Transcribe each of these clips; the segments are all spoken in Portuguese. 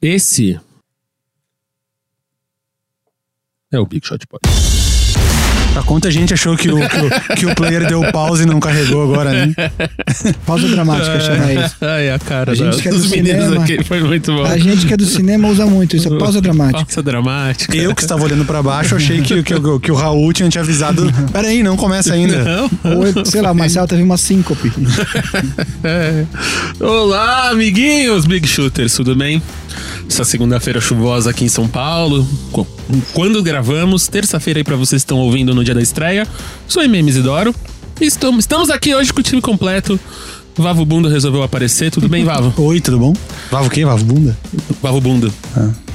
Esse é o Big Shot Pod. Pra quanta gente achou que o, que o, que o player deu pause e não carregou agora, né? Pausa dramática chama isso. Ai, a cara A gente da- que é do cinema. aqui foi muito bom. A gente que é do cinema usa muito isso, é pausa dramática. Pausa dramática. Eu que estava olhando pra baixo, achei que, que, o- que o Raul tinha te avisado. Peraí, não começa ainda. Não? Ou, sei lá, o Marcelo teve uma síncope. É. Olá, amiguinhos Big Shooters, tudo bem? Essa segunda-feira chuvosa aqui em São Paulo. Qu- Quando gravamos, terça-feira aí pra vocês que estão ouvindo no dia da estreia. Sou MM Isidoro. E estamos, estamos aqui hoje com o time completo. Vavo Bundo resolveu aparecer. Tudo bem, Vavo? Oi, tudo bom? Vavo o quê? Vavo bunda? Vavo Bundo.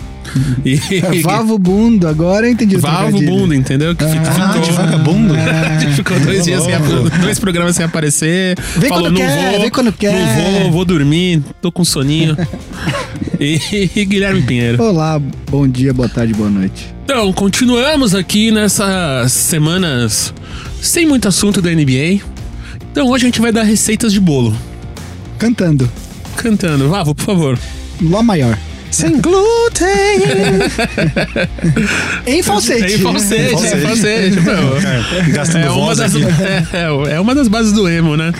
E... Vavo Bundo, agora eu entendi o Vavo. Bundo, entendeu? Que Ah, de ficou, vagabundo. ficou dois dias sem, dois programas sem aparecer. Vem Falou, quando não quer, vou, vem quando quer." Não vou, vou dormir, tô com soninho. E, e Guilherme Pinheiro. Olá, bom dia, boa tarde, boa noite. Então, continuamos aqui nessas semanas sem muito assunto da NBA. Então hoje a gente vai dar receitas de bolo. Cantando. Cantando. Vavo, por favor. Lá maior. Sem glúten! Em falsete. Tem falsete, Falsete. tem falsete. Meu, Gastando É uma, voz das, aqui. é, é uma das bases do emo, né?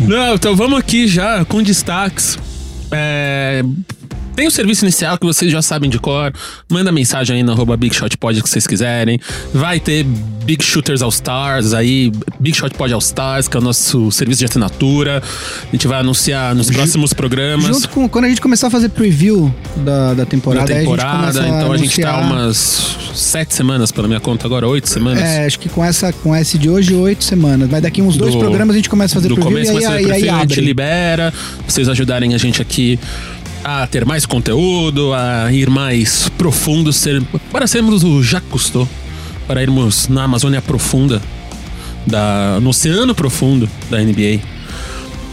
Não, então vamos aqui já com destaques. É, tem o serviço inicial que vocês já sabem de cor. Manda mensagem aí no arroba Big Shot Pod que vocês quiserem. Vai ter Big Shooters All Stars aí, Big Shot Pod All Stars, que é o nosso serviço de assinatura. A gente vai anunciar nos próximos programas. Junto com quando a gente começar a fazer preview da, da da temporada, aí temporada, a gente então a gente tá umas sete semanas pela minha conta agora, oito semanas. É, acho que com essa com esse de hoje, oito semanas. Mas daqui uns dois Do- programas a gente começa a fazer do preview começo e aí, aí, aí prefeito, a gente libera, pra vocês ajudarem a gente aqui a ter mais conteúdo, a ir mais profundo, ser, para sermos o Jacques Cousteau, para irmos na Amazônia profunda, da, no oceano profundo da NBA.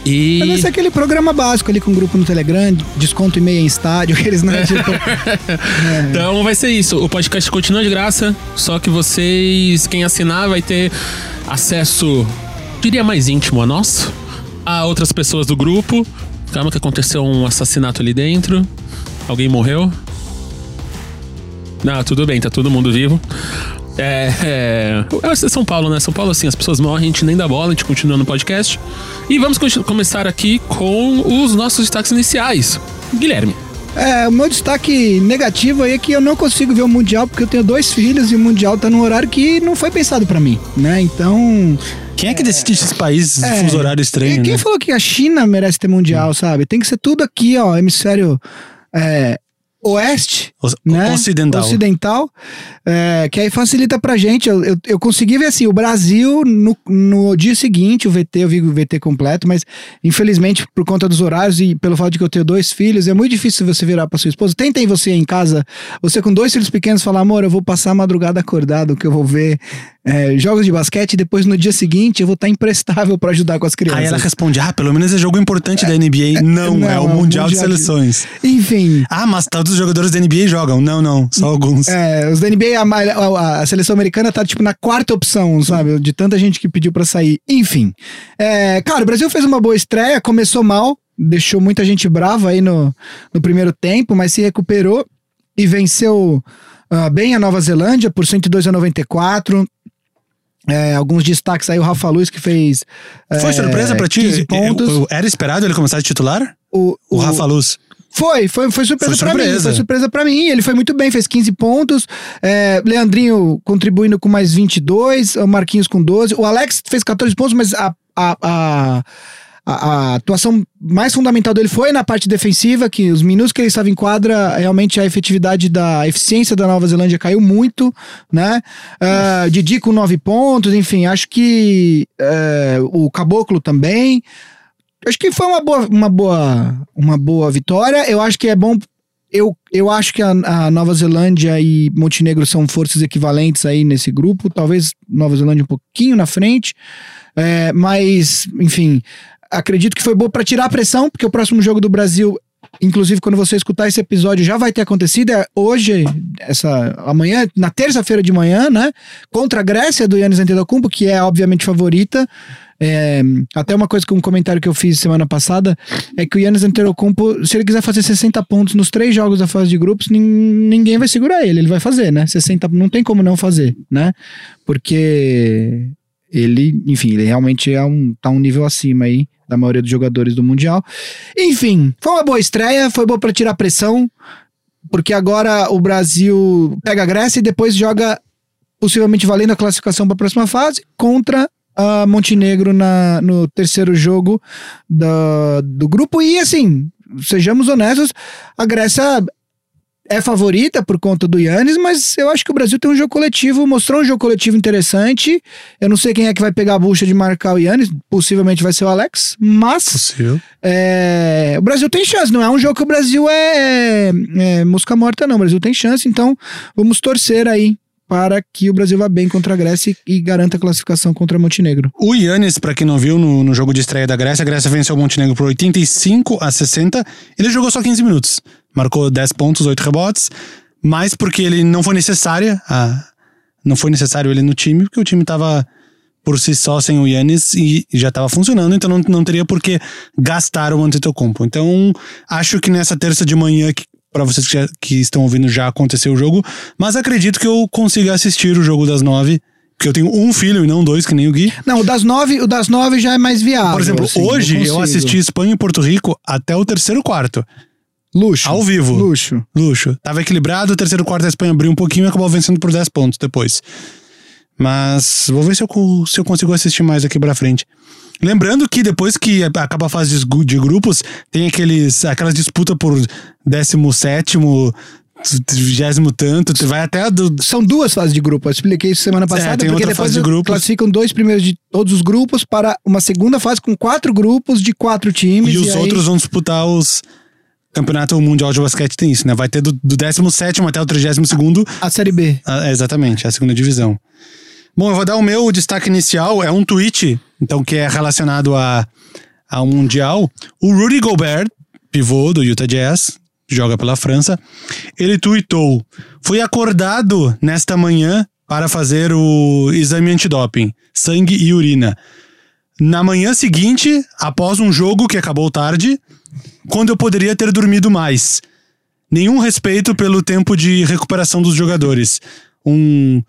E Mas vai ser aquele programa básico ali com o grupo no Telegram, desconto e meia em estádio, aqueles, né? tipo, é. Então vai ser isso. O podcast continua de graça, só que vocês, quem assinar, vai ter acesso, diria mais íntimo a nós, a outras pessoas do grupo. Calma que aconteceu um assassinato ali dentro. Alguém morreu. Não, tudo bem, tá todo mundo vivo. É, é, é São Paulo, né? São Paulo, assim, as pessoas morrem, a gente nem dá bola, a gente continua no podcast. E vamos começar aqui com os nossos destaques iniciais. Guilherme. É, o meu destaque negativo aí é que eu não consigo ver o Mundial porque eu tenho dois filhos e o Mundial tá num horário que não foi pensado pra mim, né? Então. Quem é que decide esses países É, fuso horário E estranho, quem né? falou que a China merece ter Mundial, sabe? Tem que ser tudo aqui, ó, hemisfério é, oeste, O- né? Ocidental. Ocidental, é, que aí facilita pra gente. Eu, eu, eu consegui ver assim, o Brasil no, no dia seguinte, o VT, eu vi o VT completo, mas infelizmente, por conta dos horários e pelo fato de que eu tenho dois filhos, é muito difícil você virar pra sua esposa. Tentem você em casa, você com dois filhos pequenos, falar, amor, eu vou passar a madrugada acordado, que eu vou ver é, jogos de basquete, e depois no dia seguinte eu vou estar imprestável pra ajudar com as crianças. Aí ela responde: Ah, pelo menos é jogo importante da NBA. Não, não, é o é o Mundial de Mundial de- Seleções. Enfim. Ah, mas todos os jogadores da NBA jogam. Não, não, só alguns. É, os da NBA, a, a- a seleção americana tá tipo na quarta opção, sabe? De tanta gente que pediu pra sair. Enfim. É, cara, o Brasil fez uma boa estreia, começou mal, deixou muita gente brava aí no, no primeiro tempo, mas se recuperou e venceu ah, bem a Nova Zelândia por 102 a 94. É, alguns destaques aí, o Rafa Luz que fez. Foi é, surpresa pra ti? 15 pontos. Eu- eu- Era esperado ele começar de titular? o, O Rafa Luz. Foi, foi, foi surpresa Foi pra mim. surpresa. Foi surpresa pra mim. Ele foi muito bem, fez 15 pontos. É, Leandrinho contribuindo com mais 22, o Marquinhos com 12. O Alex fez 14 pontos, mas a, a, a, a, a atuação mais fundamental dele foi na parte defensiva, que os minutos que ele estava em quadra, realmente a efetividade da a eficiência da Nova Zelândia caiu muito, né? Ah, Didi com 9 pontos, enfim, acho que é, o Caboclo também. Acho que foi uma boa, uma boa, uma boa vitória. Eu acho que é bom. Eu, eu acho que a, a Nova Zelândia e Montenegro são forças equivalentes aí nesse grupo. Talvez Nova Zelândia um pouquinho na frente. É, mas, enfim, acredito que foi boa para tirar a pressão, porque o próximo jogo do Brasil inclusive quando você escutar esse episódio já vai ter acontecido, é hoje, essa amanhã, na terça-feira de manhã, né? Contra a Grécia do Yannis Antetokounmpo, que é obviamente favorita. É, até uma coisa que um comentário que eu fiz semana passada é que o Yannis Antetokounmpo, se ele quiser fazer 60 pontos nos três jogos da fase de grupos, nin- ninguém vai segurar ele, ele vai fazer, né? 60, não tem como não fazer, né? Porque ele, enfim, ele realmente é um, tá um nível acima aí da maioria dos jogadores do Mundial. Enfim, foi uma boa estreia, foi boa para tirar pressão, porque agora o Brasil pega a Grécia e depois joga possivelmente valendo a classificação para a próxima fase contra a Montenegro na, no terceiro jogo da, do grupo. E assim, sejamos honestos, a Grécia é favorita por conta do Yannis, mas eu acho que o Brasil tem um jogo coletivo, mostrou um jogo coletivo interessante. Eu não sei quem é que vai pegar a bucha de marcar o Yannis, possivelmente vai ser o Alex, mas é, o Brasil tem chance, não é um jogo que o Brasil é, é, é mosca morta, não. O Brasil tem chance, então vamos torcer aí para que o Brasil vá bem contra a Grécia e, garanta a classificação contra Montenegro. O Yannis, pra quem não viu, no, no jogo de estreia da Grécia, a Grécia venceu o Montenegro por 85 a 60. Ele jogou só 15 minutos. Marcou 10 pontos, 8 rebotes. Mas porque ele não foi necessária. a- não foi necessário ele no time, porque o time tava por si só sem o Yannis e já tava funcionando, então não, não teria por que gastar o Antetokounmpo. Então, acho que nessa terça de manhã, que para vocês que, já- que estão ouvindo, já aconteceu o jogo, mas acredito que eu consiga assistir o jogo das nove, porque eu tenho um filho e não dois, que nem o Gui. Não, o das nove, o das nove já é mais viável. Por exemplo, assim, hoje eu, consigo. assisti Espanha e Porto Rico até o terceiro quarto, Luxo. ao vivo. Luxo. Luxo. Tava equilibrado, o terceiro quarto a Espanha abriu um pouquinho e acabou vencendo por 10 pontos depois. Mas vou ver se eu, se eu consigo assistir mais aqui pra frente. Lembrando que depois que acaba a fase de grupos, tem aqueles, aquelas disputas por 17, 20 tanto, vai até a do. São duas fases de grupo. Eu expliquei isso semana passada, tem porque outra depois fase de grupos. classificam dois primeiros de todos os grupos para uma segunda fase com quatro grupos de quatro times. E os aí- outros vão disputar os. Campeonato Mundial de Basquete tem isso, né? Vai ter do, do 17 até o 32 A Série B. Ah, é, exatamente, a segunda divisão. Bom, eu vou dar o meu destaque inicial, é um tweet, então, que é relacionado a, ao Mundial. O Rudy Gobert, pivô do Utah Jazz, joga pela França, ele tweetou: Fui acordado nesta manhã para fazer o exame antidoping, sangue e urina. Na manhã seguinte, após um jogo que acabou tarde, quando eu poderia ter dormido mais. Nenhum respeito pelo tempo de recuperação dos jogadores. Um,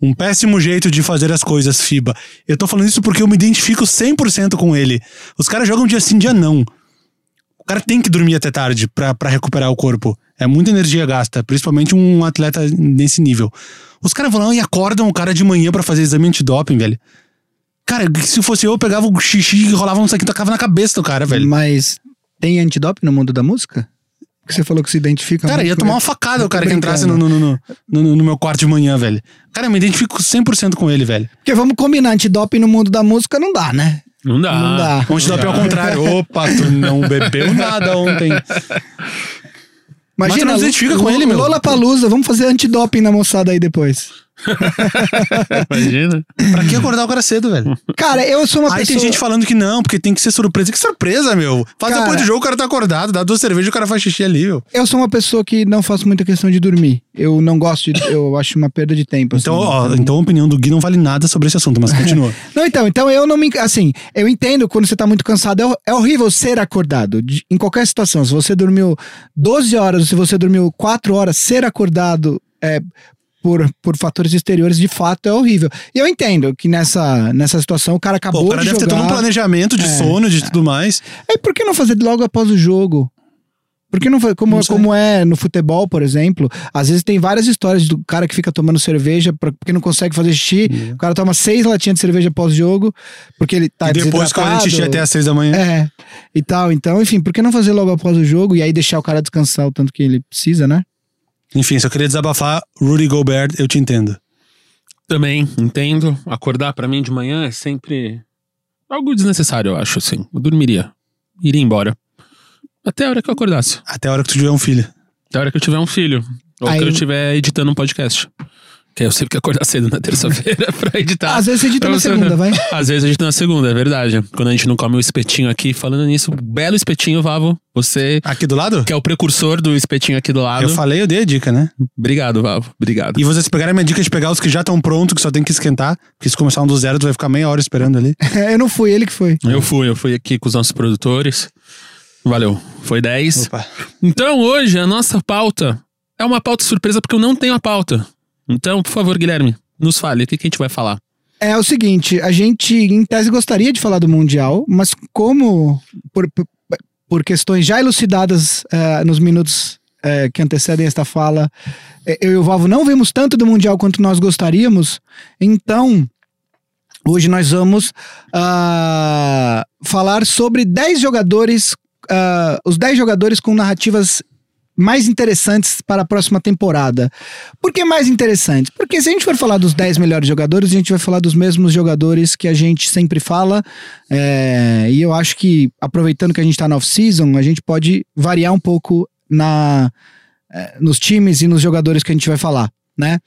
um péssimo jeito de fazer as coisas, FIBA. Eu tô falando isso porque eu me identifico 100% com ele. Os caras jogam dia sim, dia não. O cara tem que dormir até tarde pra recuperar o corpo. É muita energia gasta, principalmente um atleta nesse nível. Os caras vão lá e acordam o cara de manhã pra fazer exame antidoping, velho. Cara, se fosse eu, eu pegava o xixi e rolava um saquinho tacava na cabeça do cara, velho. Mas tem antidoping no mundo da música? Que você falou que se identifica Cara, ia tomar ele. uma facada o cara que entrasse no, no, no, no, no meu quarto de manhã, velho. Cara, eu me identifico 100% com ele, velho. Porque vamos combinar, antidoping no mundo da música não dá, né? Não dá. Não dá. Ontem dá ao contrário. Opa, tu não bebeu nada ontem. Mas tu não se identifica com ele, meu. Lola Palusa, vamos fazer antidoping na moçada aí depois. Imagina. Pra que acordar o cara cedo, velho? Cara, eu sou uma Aí pessoa. tem gente falando que não, porque tem que ser surpresa. Que surpresa, meu. Faz Cara- depois do jogo, o cara tá acordado, dá duas cervejas e o cara faz xixi ali, meu. Eu sou uma pessoa que não faço muita questão de dormir. Eu não gosto de. Eu acho uma perda de tempo. Então, assim. ó, então a opinião do Gui não vale nada sobre esse assunto, mas continua. Não, então, então eu não me. Assim, eu entendo quando você tá muito cansado. É, é horrível ser acordado. de- em qualquer situação. Se você dormiu 12 horas ou se você dormiu 4 horas, ser acordado é, por, por fatores exteriores, de fato, é horrível. E eu entendo que nessa, nessa situação o cara Pô, acabou o cara de deve ter jogar. todo um planejamento de É. sono, de tudo mais. Aí por que não fazer logo após o jogo? Por que não como, Não como é no futebol, por exemplo, às vezes tem várias histórias do cara que fica tomando cerveja porque não consegue fazer xixi. O cara toma seis latinhas de cerveja pós-jogo, porque ele tá Uhum. e depois desidratado. xixi até às seis da manhã. É, e tal. Então, enfim, por que não fazer logo após o jogo e aí deixar o cara descansar o tanto que ele precisa, né? Enfim, só queria desabafar. Rudy Gobert, eu te entendo. Também, entendo. Acordar pra mim de manhã é sempre algo desnecessário, eu acho, assim. Eu dormiria. Iria embora. Até a hora que eu acordasse. Até a hora que tu tiver um filho. Até a hora que eu tiver um filho. Ou Aí- que eu estiver editando um podcast. Que eu sempre que acordar cedo na terça-feira pra editar. Às vezes você edita na segunda, vai. Às vezes a gente na segunda, é verdade. Quando a gente não come o espetinho aqui, falando nisso, belo espetinho, Vavo. Você Aqui do lado? que é o precursor do espetinho aqui do lado. Eu falei, eu dei a dica, né? Obrigado, Vavo. Obrigado. E vocês pegaram a minha dica de pegar os que já estão prontos, que só tem que esquentar. Porque se começar um do zero, tu vai ficar meia hora esperando ali. eu não fui, ele que foi. Eu fui, eu fui aqui com os nossos produtores. Valeu. Foi 10. Opa. Então hoje a nossa pauta é uma pauta surpresa porque eu não tenho a pauta. Então, por favor, Guilherme, nos fale o que, que a gente vai falar. É o seguinte, a gente, em tese, gostaria de falar do Mundial, mas como, por, por- questões já elucidadas eh, nos minutos eh, que antecedem esta fala, eh, eu e o Valvo não vimos tanto do Mundial quanto nós gostaríamos, então hoje nós vamos ah, falar sobre 10 jogadores, ah, os 10 jogadores com narrativas mais interessantes para a próxima temporada. Por que mais interessantes? Porque se a gente for falar dos 10 melhores jogadores, a gente vai falar dos mesmos jogadores que a gente sempre fala. é, e eu acho que, aproveitando que a gente está na off-season, a gente pode variar um pouco na, é, nos times e nos jogadores que a gente vai falar. Né?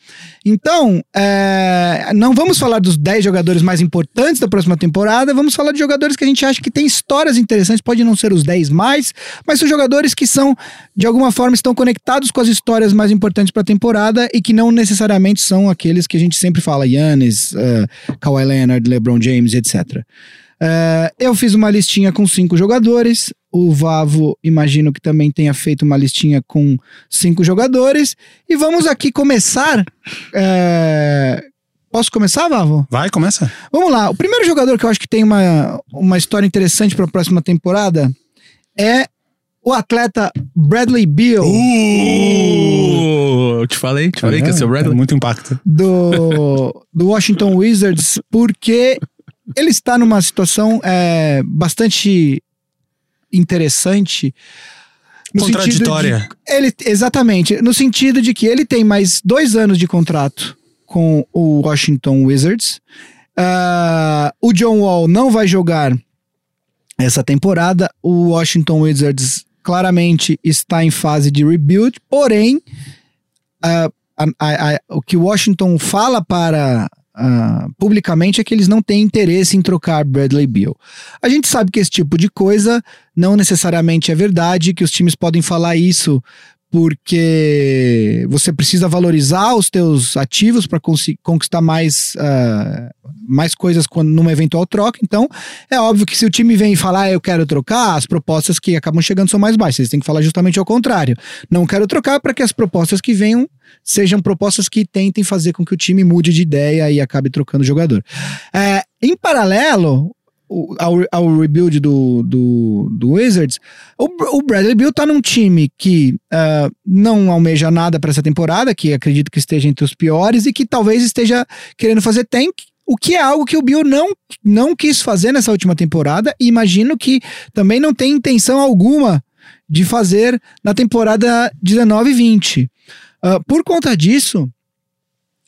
Então, é, não vamos falar dos 10 jogadores mais importantes da próxima temporada, vamos falar de jogadores que a gente acha que tem histórias interessantes, pode não ser os 10 mais, mas são jogadores que são, de alguma forma, estão conectados com as histórias mais importantes para a temporada e que não necessariamente são aqueles que a gente sempre fala, Yannis, uh, Kawhi Leonard, LeBron James, etc. Uh, eu fiz uma listinha com cinco jogadores. O Vavo, imagino que também tenha feito uma listinha com cinco jogadores. E vamos aqui começar. é, Posso começar, Vavo? Vai, começa. Vamos lá. O primeiro jogador que eu acho que tem uma, uma história interessante para a próxima temporada é o atleta Bradley Beal. Uh, eu te falei, te falei que ia ser o É Bradley. muito impacto. do, do Washington Wizards, porque ele está numa situação é, bastante interessante. no Contraditória. de- ele, exatamente, no sentido de que ele tem mais dois anos de contrato com o Washington Wizards. Ah, o John Wall não vai jogar essa temporada. O Washington Wizards claramente está em fase de rebuild, porém, ah, a- a- a- o que o Washington fala para ah, publicamente é que eles não têm interesse em trocar Bradley Beal. A gente sabe que esse tipo de coisa não necessariamente é verdade, que os times podem falar isso porque você precisa valorizar os teus ativos para conquistar mais, ah, mais coisas quando, numa eventual troca. Então, é óbvio que se o time vem falar ah, eu quero trocar, as propostas que acabam chegando são mais baixas. Eles têm que falar justamente ao contrário. Não quero trocar para que as propostas que venham sejam propostas que tentem fazer com que o time mude de ideia e acabe trocando o jogador. É, em paralelo ao, ao rebuild do, do, do Wizards, o, o Bradley Beal tá num time que ah, não almeja nada para essa temporada, que acredito que esteja entre os piores e que talvez esteja querendo fazer tank. O que é algo que o Bill não, não quis fazer nessa última temporada, e imagino que também não tem intenção alguma de fazer na temporada 19 e 20. Ah, por conta disso,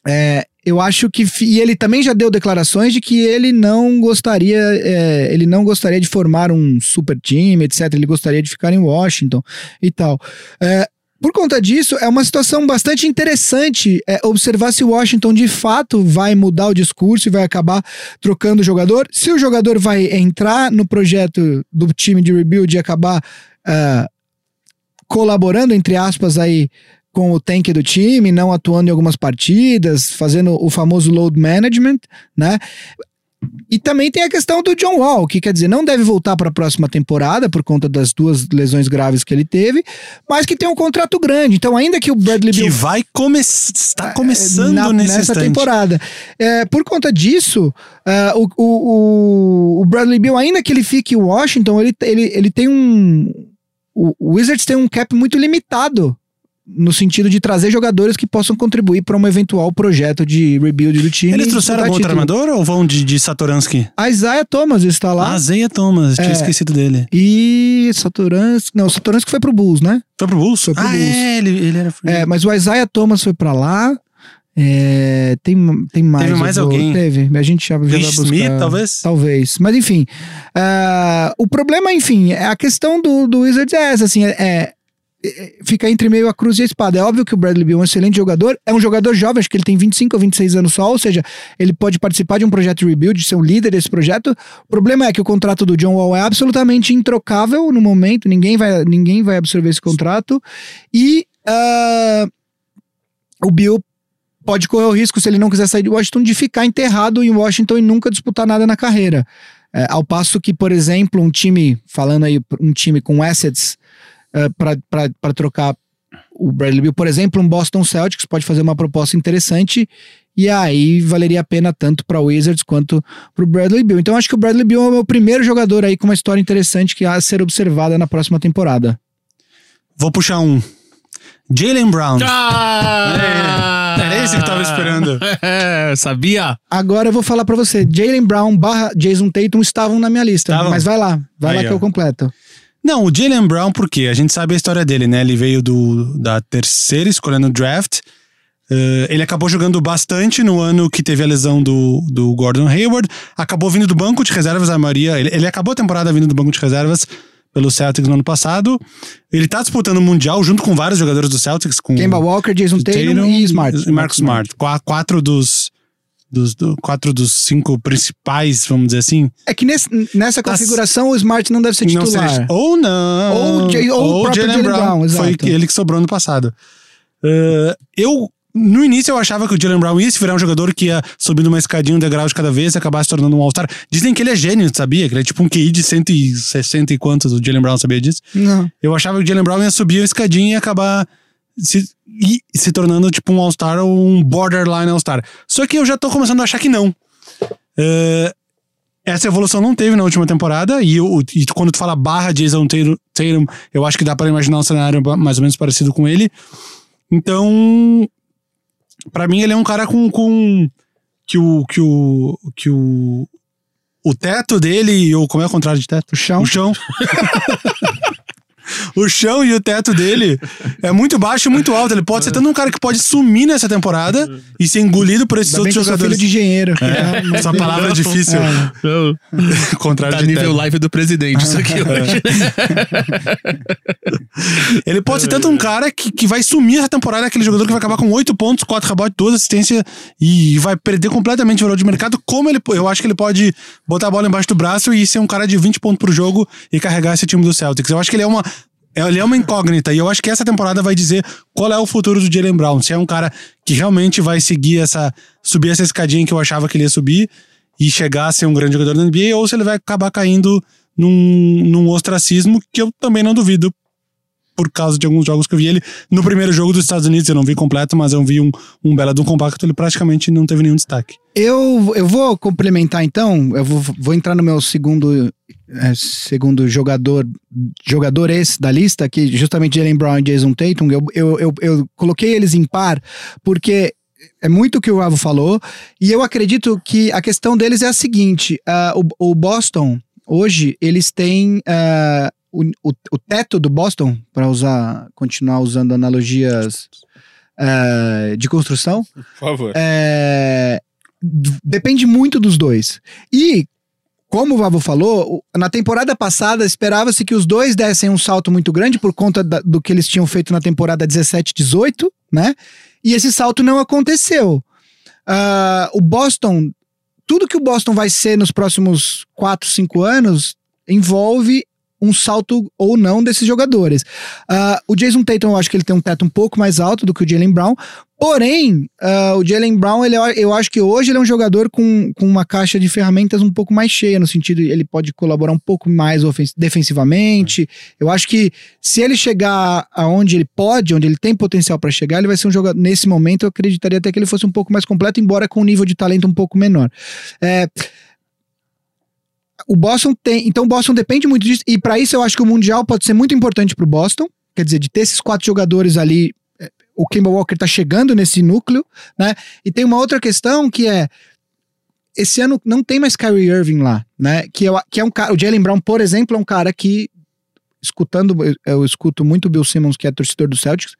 é, eu acho que e ele também já deu declarações de que ele não gostaria, é, ele não gostaria de formar um super time, etc. Ele gostaria de ficar em Washington e tal. É, por conta disso, é uma situação bastante interessante é, observar se Washington de fato vai mudar o discurso e vai acabar trocando o jogador. Se o jogador vai entrar no projeto do time de rebuild e acabar ah, colaborando, entre aspas, aí com o tank do time, não atuando em algumas partidas, fazendo o famoso load management, né? E também tem a questão do John Wall, que quer dizer, não deve voltar para a próxima temporada por conta das duas lesões graves que ele teve, mas que tem um contrato grande. Então, ainda que o Bradley Que Beal vai começar. Está começando na- nessa instante. temporada. É, por conta disso, ah, o, o, o- Bradley Beal, ainda que ele fique em Washington, ele, ele, ele tem um. O Wizards tem um cap muito limitado. No sentido de trazer jogadores que possam contribuir para um eventual projeto de rebuild do time. Eles trouxeram algum outro armador ou vão de, de Satoransky? A Isaiah Thomas está lá. Ah, Zeia Thomas, tinha É. esquecido dele. E Satoransky. Não, Satoransky foi pro Bulls, né? Foi pro Bulls? Foi pro ah, Bulls. é, ele, ele era free. É, mas o Isaiah Thomas foi pra lá. É, tem, tem mais. Teve mais vou- alguém? Teve. A gente já, já vai Ish buscar. Smith, talvez? Talvez. Mas enfim. ah, o problema, enfim, é a questão do, do Wizards é essa, assim, é- é, fica entre meio a cruz e a espada. É óbvio que o Bradley Beal é um excelente jogador, é um jogador jovem, acho que ele tem 25 ou 26 anos só, ou seja, ele pode participar de um projeto de rebuild, ser um líder desse projeto. O problema é que o contrato do John Wall é absolutamente introcável no momento, ninguém vai, ninguém vai absorver esse contrato. E uh, o Bill pode correr o risco, se ele não quiser sair de Washington, de ficar enterrado em Washington e nunca disputar nada na carreira. É, ao passo que, por exemplo, um time, falando aí, um time com assets uh, para trocar o Bradley Bill, por exemplo, um Boston Celtics pode fazer uma proposta interessante e aí valeria a pena tanto para o Wizards quanto para o Bradley Bill. Então acho que o Bradley Bill é o meu primeiro jogador aí com uma história interessante que há a ser observada na próxima temporada. Vou puxar um. Jalen Brown. Ah! É, era esse que tava esperando. É, sabia? Agora eu vou falar para você, Jalen Brown barra Jason Tatum estavam na minha lista, mas vai lá, vai Aí, lá que ó. eu completo. Não, o Jalen Brown, por quê? A gente sabe a história dele, né? Ele veio do, da terceira escolha no draft. Uh, ele acabou jogando bastante no ano que teve a lesão do, do Gordon Hayward. Acabou vindo do banco de reservas, a maioria. Ele, ele acabou a temporada vindo do banco de reservas pelo Celtics no ano passado. Ele tá disputando o Mundial junto com vários jogadores do Celtics. Com Kemba Walker, Jason Tatum, e Smart. E Marcus Smart. Qua- Quatro dos, dos, do- quatro dos cinco principais, vamos dizer assim. É que nesse- nessa Tá- configuração o Smart não deve ser Não titular. seja- ou não. Ou o Jay- ou o próprio Jaylen Jaylen Brown, Foi ele que sobrou no passado. Uh, eu, no início, eu achava que o Jalen Brown ia se virar um jogador que ia subindo uma escadinha, um degrau de cada vez e acabar se tornando um All-Star. Dizem que ele é gênio, sabia? Que ele é tipo um QI de 160 e quantos, o Jalen Brown sabia disso? Não. Eu achava que o Jalen Brown ia subir a escadinha e acabar se, e- se tornando tipo um All-Star ou um borderline All-Star. Só que eu já tô começando a achar que não. Uh, essa evolução não teve na última temporada, e, o- e quando tu fala barra Jason Tatum, eu acho que dá pra imaginar um cenário mais ou menos parecido com ele. Então, pra mim ele é um cara com, com que o que o que o o teto dele, ou como é o contrário de teto? O chão. O chão. o chão e o teto dele é muito baixo e muito alto. Ele pode ser tanto um cara que pode sumir nessa temporada e ser engolido por esses Ainda outros sou filho jogadores. de engenheiro. É, essa palavra é difícil. É. Não, Contrário tá de nível live do presidente isso aqui hoje. Ele pode ser tanto um cara que, que vai sumir essa temporada, aquele jogador que vai acabar com 8 pontos, 4 rebotes, 2 assistências e vai perder completamente o valor de mercado. Como ele, eu acho que ele pode botar a bola embaixo do braço e ser um cara de 20 pontos por jogo e carregar esse time do Celtics. Eu acho que ele é uma. Ele é uma incógnita e eu acho que essa temporada vai dizer qual é o futuro do Jalen Brown. Se é um cara que realmente vai seguir essa. subir essa escadinha que eu achava que ele ia subir e chegar a ser um grande jogador da NBA, ou se ele vai acabar caindo num, num ostracismo que eu também não duvido por causa de alguns jogos que eu vi ele. No primeiro jogo dos Estados Unidos eu não vi completo, mas eu vi um, um belo de um compacto, ele praticamente não teve nenhum destaque. Eu, eu vou complementar então, eu vou, vou entrar no meu segundo, é, segundo jogador, jogadores da lista, que justamente Jalen Brown e Jason Tatum. Eu, eu, eu, eu coloquei eles em par porque é muito o que o Avo falou, e eu acredito que a questão deles é a seguinte: ah, o, o Boston, hoje, eles têm. ah, o, o, o teto do Boston, para usar, continuar usando analogias ah, de construção, Por favor. é, depende muito dos dois. E, como o Vavo falou, na temporada passada esperava-se que os dois dessem um salto muito grande por conta da- do que eles tinham feito na temporada 17-18, né? E esse salto não aconteceu. Ah, o Boston, tudo que o Boston vai ser nos próximos 4, 5 anos envolve um salto ou não desses jogadores. Ah, o Jason Tatum, eu acho que ele tem um teto um pouco mais alto do que o Jalen Brown, Porém, ah, o Jalen Brown, ele, eu acho que hoje ele é um jogador com, com uma caixa de ferramentas um pouco mais cheia, no sentido ele pode colaborar um pouco mais defensivamente. Eu acho que se ele chegar aonde ele pode, onde ele tem potencial para chegar, ele vai ser um jogador. Nesse momento, eu acreditaria até que ele fosse um pouco mais completo, embora com um nível de talento um pouco menor. É, o Boston tem. Então, o Boston depende muito disso. E para isso, eu acho que o Mundial pode ser muito importante pro Boston. Quer dizer, de ter esses quatro jogadores ali. É, O Kemba Walker tá chegando nesse núcleo, né? E tem uma outra questão que é. Esse ano não tem mais Kyrie Irving lá, né? Que, eu, que é um cara. O Jalen Brown, por exemplo, é um cara que. Escutando, eu, eu escuto muito o Bill Simmons, que é torcedor do Celtics.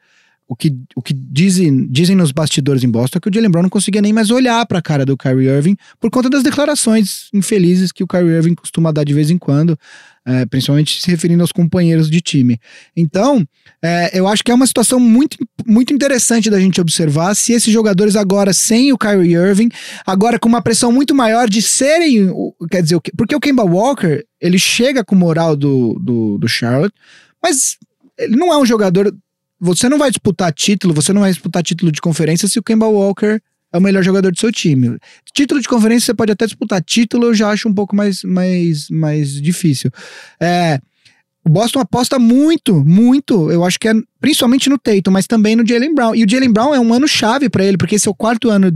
o que, o que dizem, dizem nos bastidores em Boston é que o Jalen Brown não conseguia nem mais olhar pra cara do Kyrie Irving por conta das declarações infelizes que o Kyrie Irving costuma dar de vez em quando, é, principalmente se referindo aos companheiros de time. Então, é, eu acho que é uma situação muito, muito interessante da gente observar se esses jogadores agora sem o Kyrie Irving, agora com uma pressão muito maior de serem, quer dizer, porque o Kemba Walker, ele chega com moral do, do, do Charlotte, mas ele não é um jogador. Você não vai disputar título, você não vai disputar título de conferência se o Kemba Walker é o melhor jogador do seu time. Título de conferência você pode até disputar, título eu já acho um pouco mais, mais, mais difícil. É, o Boston aposta muito, muito, eu acho que é principalmente no Tatum, mas também no Jalen Brown. E o Jalen Brown é um ano chave pra ele, porque esse é o quarto ano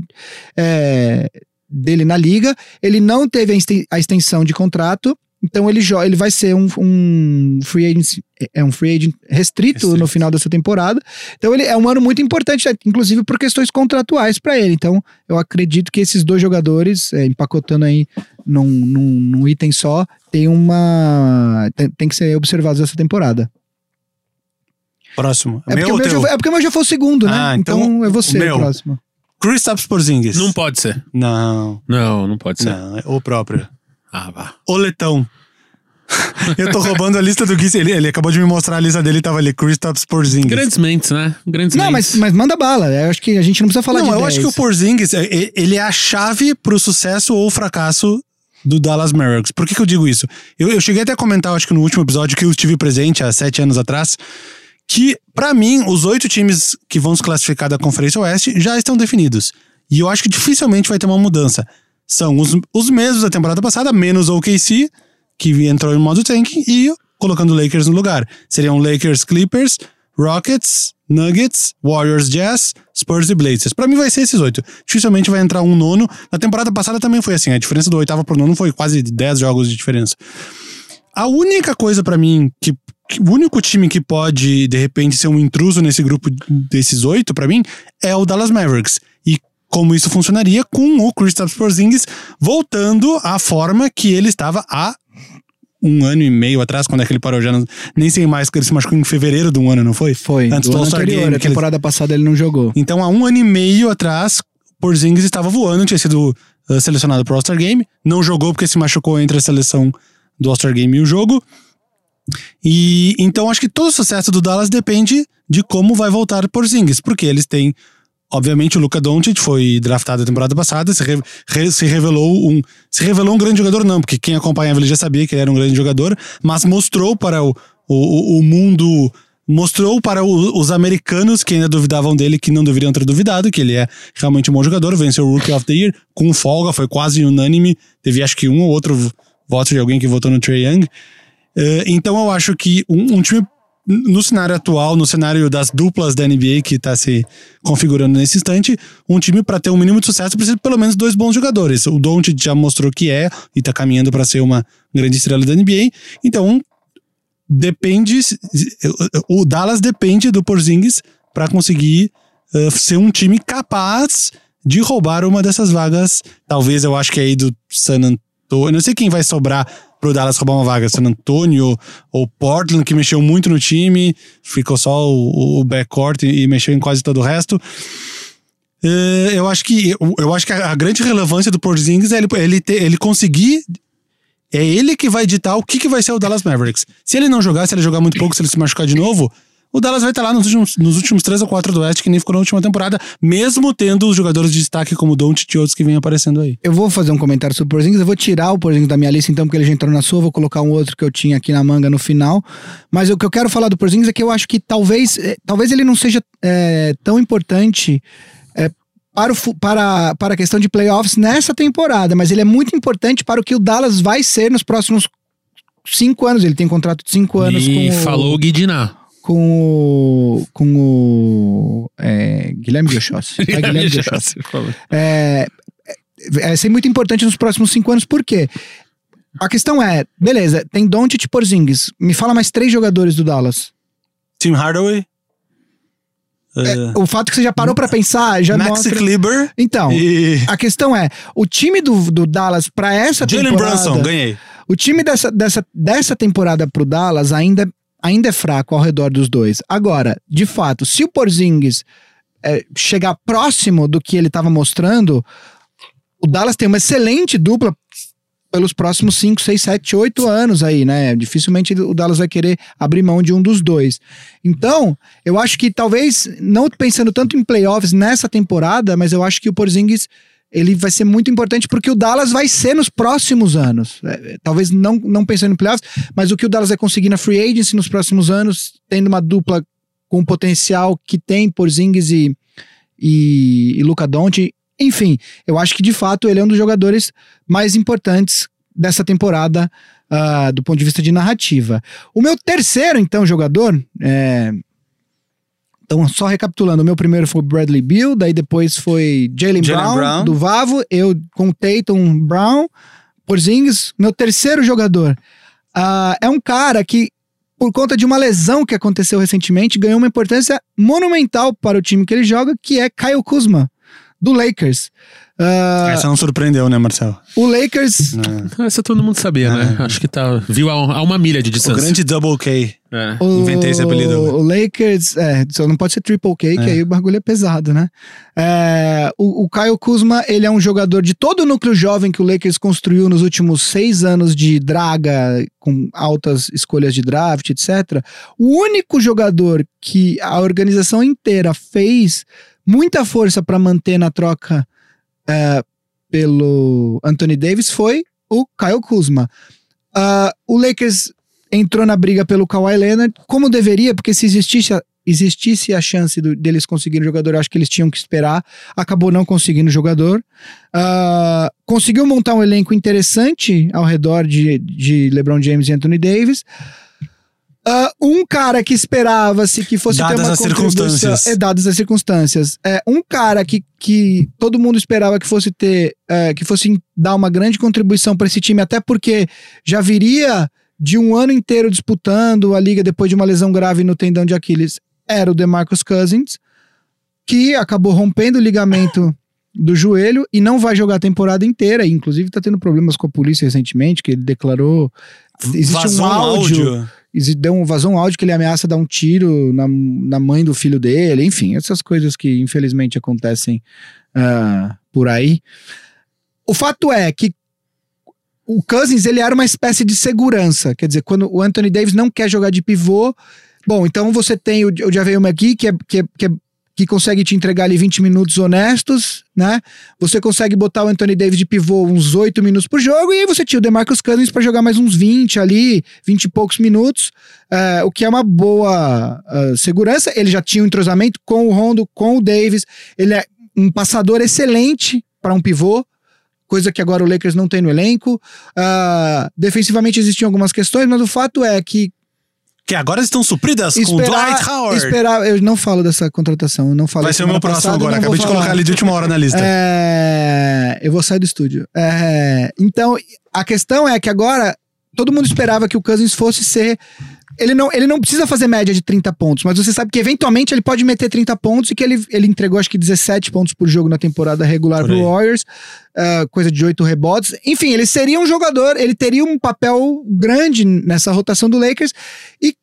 é, dele na liga. Ele não teve a extensão de contrato, então ele, ele vai ser um, um free agent, é um free agent restrito, Restrito. no final dessa temporada. Então ele é um ano muito importante, inclusive por questões contratuais pra ele. Então eu acredito que esses dois jogadores, é, empacotando aí num, num, num item só, tem uma. Tem, tem que ser observados essa temporada. Próximo. É meu porque, meu já, é porque o meu já foi o segundo, né? Ah, então, então é você o meu. o próximo. Kristaps Porzingis. Não pode ser. Não, Não, não pode ser. não, é o próprio. Ah, vá. O Letão. Eu tô roubando a lista do Gui. Ele, ele acabou de me mostrar a lista dele tava ali, Kristaps Porzingis. Grandes mentes, né? Grandes Não, mentes. mas, mas manda bala. Eu acho que a gente não precisa falar não, de eu 10. acho que o Porzingis, é- é- ele é a chave pro sucesso ou fracasso do Dallas Mavericks. Por que, que eu digo isso? Eu, eu cheguei até a comentar, eu acho que no último episódio que eu estive presente há sete anos atrás, que pra mim, os oito times que vão se classificar da Conferência Oeste já estão definidos. E eu acho que dificilmente vai ter uma mudança. São os, os mesmos da temporada passada, menos o OKC, que entrou em modo tanking, e colocando o Lakers no lugar. Seriam Lakers, Clippers, Rockets, Nuggets, Warriors, Jazz, Spurs e Blazers. Pra mim vai ser esses oito. Dificilmente vai entrar um nono. Na temporada passada também foi assim. A diferença do oitavo pro nono foi quase 10 jogos de diferença. A única coisa pra mim que, que- o único time que pode de repente ser um intruso nesse grupo desses oito pra mim é o Dallas Mavericks. Como isso funcionaria com o Kristaps Porzingis voltando à forma que ele estava há um ano e meio atrás, quando é que ele parou já, não- nem sei mais, que ele se machucou em fevereiro de um ano, não foi? Foi, Antes do do ano anterior. Game, a que ele- temporada passada ele não jogou. Então, há um ano e meio atrás, Porzingis estava voando, tinha sido uh, selecionado para o All-Star Game, não jogou porque se machucou entre a seleção do All-Star Game e o jogo. E então acho que todo o sucesso do Dallas depende de como vai voltar Porzingis, porque eles têm Obviamente o Luka Doncic foi draftado na temporada passada, se, re- re- se revelou um se revelou um grande jogador não, porque quem acompanhava ele já sabia que ele era um grande jogador, mas mostrou para o, o, o mundo mostrou para o- os americanos que ainda duvidavam dele que não deveriam ter duvidado, que ele é realmente um bom jogador, venceu o Rookie of the Year com folga, foi quase unânime, teve acho que um ou outro voto de alguém que votou no Trey Young. Eh, então eu acho que um, um time no cenário atual, no cenário das duplas da NBA que está se configurando nesse instante, um time para ter um mínimo de sucesso precisa de pelo menos dois bons jogadores. O Doncic já mostrou que é e está caminhando para ser uma grande estrela da NBA. Então, depende o Dallas depende do Porzingis para conseguir eh, ser um time capaz de roubar uma dessas vagas. Talvez eu acho que é aí do San Antonio, eu não sei quem vai sobrar pro Dallas roubar uma vaga, San Antonio ou Portland, que mexeu muito no time, ficou só o, o backcourt e, e mexeu em quase todo o resto. Eh, eu acho que eu, acho que a, a grande relevância do Porzingis é ele, ele, ter, ele conseguir é ele que vai ditar o que, que vai ser o Dallas Mavericks. Se ele não jogar, se ele jogar muito pouco, se ele se machucar de novo, o Dallas vai estar lá nos últimos, nos últimos três ou quatro do Oeste, que nem ficou na última temporada, mesmo tendo os jogadores de destaque como Doncic e outros que vêm aparecendo aí. Eu vou fazer um comentário sobre o Porzingis, eu vou tirar o Porzingis da minha lista então, porque ele já entrou na sua, vou colocar um outro que eu tinha aqui na manga no final. Mas o que eu quero falar do Porzingis é que eu acho que talvez, eh, talvez ele não seja eh, tão importante eh, para, o, para, para a questão de playoffs nessa temporada, mas ele é muito importante para o que o Dallas vai ser nos próximos cinco anos. Ele tem contrato de cinco anos e com o- falou o Guidiná. Com o. com o. é, Guilherme Biochossi. É Guilherme Biochossi. É, é, é ser muito importante nos próximos cinco anos, por quê? A questão é, beleza, tem Doncic e Porzingis. Me fala mais três jogadores do Dallas. Tim Hardaway, eh, O fato que você já parou pra pensar já Maxi mostra... Kleber Então, e a questão é, o time do, do Dallas pra essa Jalen temporada... Brunson, ganhei. O time dessa, dessa, dessa temporada pro Dallas ainda, ainda é fraco ao redor dos dois. Agora, de fato, se o Porzingis é, chegar próximo do que ele estava mostrando, o Dallas tem uma excelente dupla pelos próximos 5, 6, 7, 8 anos aí, né? Dificilmente o Dallas vai querer abrir mão de um dos dois. Então, eu acho que talvez, não pensando tanto em playoffs nessa temporada, mas eu acho que o Porzingis ele vai ser muito importante porque o Dallas vai ser nos próximos anos. É, talvez não, não pensando em playoffs, mas o que o Dallas vai conseguir na free agency nos próximos anos, tendo uma dupla com o potencial que tem Porzingis e, e, e Luca Doncic, enfim, eu acho que de fato ele é um dos jogadores mais importantes dessa temporada uh, do ponto de vista de narrativa. O meu terceiro, então, jogador. É... Então, só recapitulando, o meu primeiro foi Bradley Bill, daí depois foi Jalen Brown, Brown, do Vavo, eu com Tatum Brown, Porzingis. Meu terceiro jogador uh, é um cara que, por conta de uma lesão que aconteceu recentemente, ganhou uma importância monumental para o time que ele joga, que é Kyle Kuzma do Lakers. Uh, Essa não surpreendeu, né, Marcelo? O Lakers. Não. Essa todo mundo sabia, né? É. Acho que tá, viu a, a, uma milha de distância. O grande Double K. É. O, Inventei esse apelido. O Lakers, é, só não pode ser Triple K, que é. aí o bagulho é pesado, né? É, o, o Kyle Kuzma, ele é um jogador de todo o núcleo jovem que o Lakers construiu nos últimos seis anos de draga, com altas escolhas de draft, etc. O único jogador que a organização inteira fez muita força para manter na troca uh, pelo Anthony Davis foi o Kyle Kuzma. Uh, o Lakers entrou na briga pelo Kawhi Leonard, como deveria, porque se existisse a, existisse a chance do, deles conseguirem jogador, acho que eles tinham que esperar. Acabou não conseguindo jogador. Uh, conseguiu montar um elenco interessante ao redor de, de LeBron James e Anthony Davis. Uh, um cara que esperava-se que fosse dadas ter uma as circunstâncias. É, dadas as circunstâncias. É, um cara que, que todo mundo esperava que fosse ter, é, que fosse dar uma grande contribuição para esse time, até porque já viria de um ano inteiro disputando a liga depois de uma lesão grave no tendão de Aquiles, era o DeMarcus Cousins, que acabou rompendo o ligamento do joelho e não vai jogar a temporada inteira. Inclusive está tendo problemas com a polícia recentemente, que ele declarou. Existe Vazou um áudio. áudio deu um, vazou um áudio que ele ameaça dar um tiro na, na mãe do filho dele, enfim, essas coisas que infelizmente acontecem uh, por aí. O fato é que o Cousins ele era uma espécie de segurança, quer dizer, quando o Anthony Davis não quer jogar de pivô, bom, então você tem o, o Javel McGee, que é, que, é, que é que consegue te entregar ali 20 minutos honestos, né? Você consegue botar o Anthony Davis de pivô uns 8 minutos por jogo e aí você tinha o DeMarcus Cousins para jogar mais uns 20 ali, 20 e poucos minutos, uh, o que é uma boa uh, segurança. Ele já tinha um entrosamento com o Rondo, com o Davis, ele é um passador excelente para um pivô, coisa que agora o Lakers não tem no elenco. Uh, defensivamente existiam algumas questões, mas o fato é que que agora estão supridas esperar, com Dwight Howard. Esperar, eu não falo dessa contratação, eu não falo. Vai ser o meu próximo passada, agora, acabei de falar. colocar ele de última hora na lista. É, eu vou sair do estúdio. É, então, a questão é que agora todo mundo esperava que o Cousins fosse ser ele não, ele não precisa fazer média de 30 pontos, mas você sabe que eventualmente ele pode meter 30 pontos e que ele, ele entregou acho que 17 pontos por jogo na temporada regular pro Warriors, uh, coisa de 8 rebotes. Enfim, ele seria um jogador, ele teria um papel grande nessa rotação do Lakers e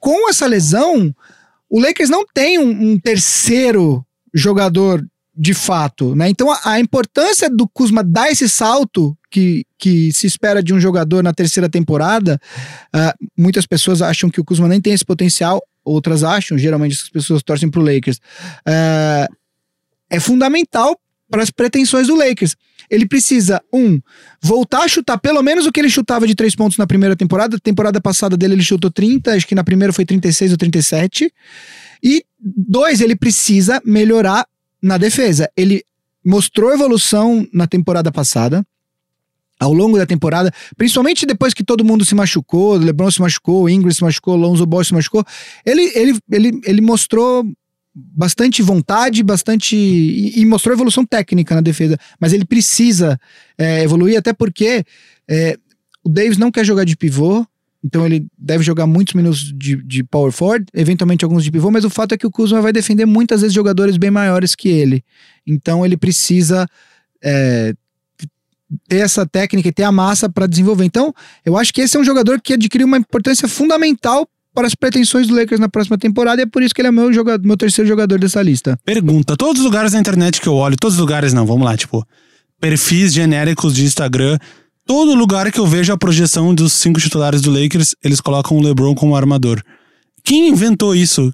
com essa lesão, o Lakers não tem um, um terceiro jogador de fato, né? Então a, a, importância do Kuzma dar esse salto que, que se espera de um jogador na terceira temporada, uh, muitas pessoas acham que o Kuzma nem tem esse potencial, outras acham, geralmente essas pessoas torcem pro Lakers. Uh, é fundamental para as pretensões do Lakers. Ele precisa, um, voltar a chutar pelo menos o que ele chutava de três pontos na primeira temporada. Temporada passada dele ele chutou 30, acho que na primeira foi 36 ou 37. E dois, ele precisa melhorar na defesa. Ele mostrou evolução na temporada passada. Ao longo da temporada, principalmente depois que todo mundo se machucou, LeBron se machucou, Ingram se machucou, Lonzo Ball se machucou, ele, ele, ele, ele mostrou bastante vontade, bastante. E, e, mostrou evolução técnica na defesa. Mas ele precisa é, evoluir, até porque é, o Davis não quer jogar de pivô. Então ele deve jogar muitos minutos de, de power forward, eventualmente alguns de pivô, mas o fato é que o Kuzma vai defender muitas vezes jogadores bem maiores que ele. Então ele precisa é, ter essa técnica e ter a massa para desenvolver. Então eu acho que esse é um jogador que adquiriu uma importância fundamental para as pretensões do Lakers na próxima temporada e é por isso que ele é meu, jogador, meu terceiro jogador dessa lista. Pergunta: todos os lugares da internet que eu olho, todos os lugares não, vamos lá, tipo, perfis genéricos de Instagram, todo lugar que eu vejo a projeção dos cinco titulares do Lakers, eles colocam o LeBron como armador. Quem inventou isso?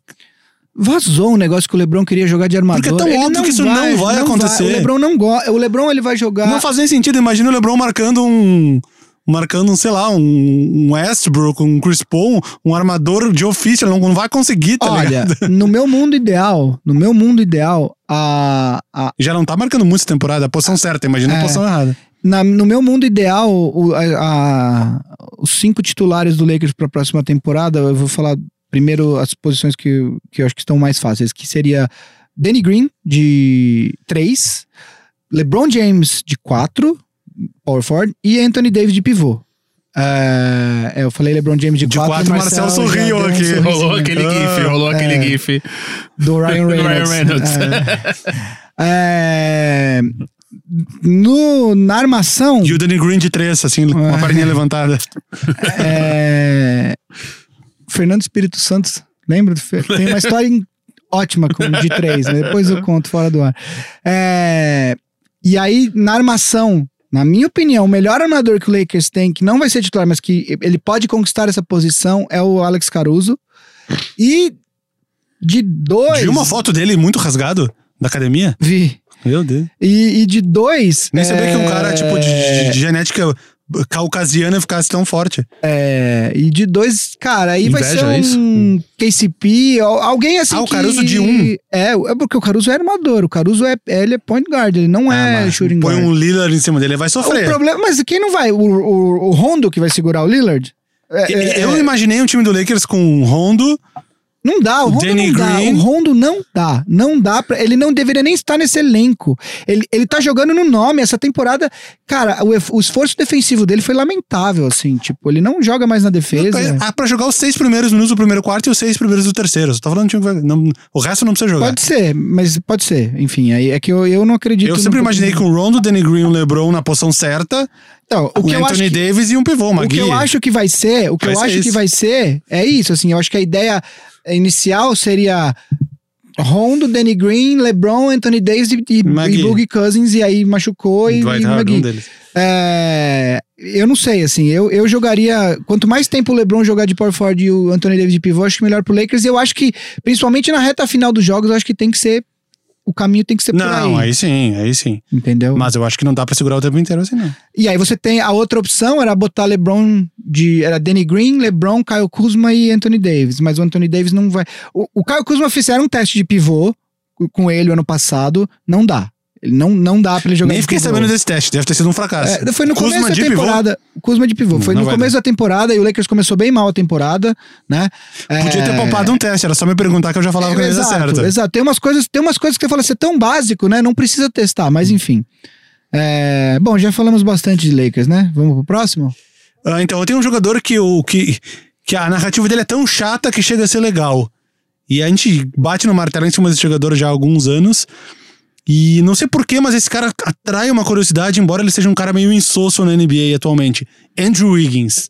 Vazou um negócio que o LeBron queria jogar de armador. Porque é tão Ele óbvio que isso não vai acontecer. O LeBron não gosta. O LeBron ele vai jogar. Não faz nem sentido. Imagina o LeBron marcando um. Marcando, um, sei lá, um, Westbrook, um Chris Paul, um armador de ofício. Ele não, não vai conseguir, tá Olha, ligado? no meu mundo ideal, no meu mundo ideal, a, a, Já não tá marcando muito essa temporada. A posição certa, imagina a É. posição errada. Na- no meu mundo ideal, o- a- a- os cinco titulares do Lakers para a próxima temporada, eu vou falar primeiro as posições que, que eu acho que estão mais fáceis, que seria Danny Green, de 3, LeBron James, de 4, power forward, e Anthony Davis, de pivô. É, eu falei LeBron James de De 4, quatro, Marcel sorriu aqui. Rolou aquele Ah, gif, rolou aquele é. gif. do Ryan Do Ryan Reynolds. Reynolds. É, é, no, na armação, E o Danny Green de três, assim, com É. a perninha levantada. é, Fernando Espírito Santo, lembra? Tem uma história ótima com de três, né? depois eu conto fora do ar. É, e aí, na armação, na minha opinião, o melhor armador que o Lakers tem, que não vai ser titular, mas que ele pode conquistar essa posição, é o Alex Caruso. E de dois. Viu uma foto dele muito rasgado da academia? Vi. Meu Deus. E, e de dois. Nem sabia é, que um cara, tipo, de, de- de genética caucasiana ficasse tão forte. É, e de dois, cara, aí vai Inveja, ser é isso? um KCP, al- alguém assim Ah, o que- Caruso de um. É, é porque o Caruso é armador, o Caruso é, ele é point guard, ele não é Ah, mas shooting põe guard. um Lillard em cima dele, ele vai O sofrer. problema, mas quem não vai? O, o, o Rondo que vai segurar o Lillard? É, é, Eu é, imaginei um time do Lakers com Rondo, não dá, o Rondo Danny não dá, Green. o Rondo não dá, não dá pra, ele não deveria nem estar nesse elenco. Ele, ele tá jogando no nome, essa temporada, cara, o, o esforço defensivo dele foi lamentável, assim, tipo, ele não joga mais na defesa. ah, pra jogar os seis primeiros minutos do primeiro quarto e os seis primeiros do terceiro. Só tô falando que vai. não- o resto não precisa jogar. Pode ser, mas pode ser. Enfim, aí é que eu, eu não acredito. Eu sempre imaginei com o Rondo, Danny Green e o LeBron na posição certa, Então, o o que eu acho Anthony que, Davis e um pivô, uma o que eu acho que vai ser, o que Vai eu acho que isso. vai ser é isso, assim, eu acho que a ideia inicial seria Rondo, Danny Green, LeBron, Anthony Davis e, e, e Boogie Cousins e aí machucou e, Dwight e Howard, um deles. É, eu não sei, assim, eu, eu jogaria. Quanto mais tempo o LeBron jogar de power forward e o Anthony Davis de pivô, acho que melhor pro Lakers. E eu acho que, principalmente na reta final dos jogos, eu acho que tem que ser. O caminho tem que ser por Não, aí. aí sim, aí sim. Entendeu? Mas eu acho que não dá pra segurar o tempo inteiro assim, não. E aí você tem a outra opção, era botar LeBron de. Era Danny Green, LeBron, Kyle Kuzma e Anthony Davis. Mas o Anthony Davis não vai. O, o Kyle Kuzma fizeram um teste de pivô com ele ano passado. Não dá. Ele não, não dá pra ele jogar Nem fiquei sabendo desse teste, deve ter sido um fracasso. É, foi no Kuzma começo da de pivô? temporada. Kuzma de pivô. Foi Não no começo da temporada e o Lakers começou bem mal a temporada, né? Podia ter É, poupado um teste, era só me perguntar que eu já falava que ia dar Exato, certo. exato. Tem umas coisas, tem umas coisas que você fala assim, é tão básico, né? Não precisa testar, mas enfim. É, bom, já falamos bastante de Lakers, né? Vamos pro próximo? Ah, então, eu tenho um jogador que, o, que, que a narrativa dele é tão chata que chega a ser legal. E a gente bate no martelo em cima desse jogador já há alguns anos. E não sei porquê, mas esse cara atrai uma curiosidade, embora ele seja um cara meio insosso na NBA atualmente. Andrew Wiggins.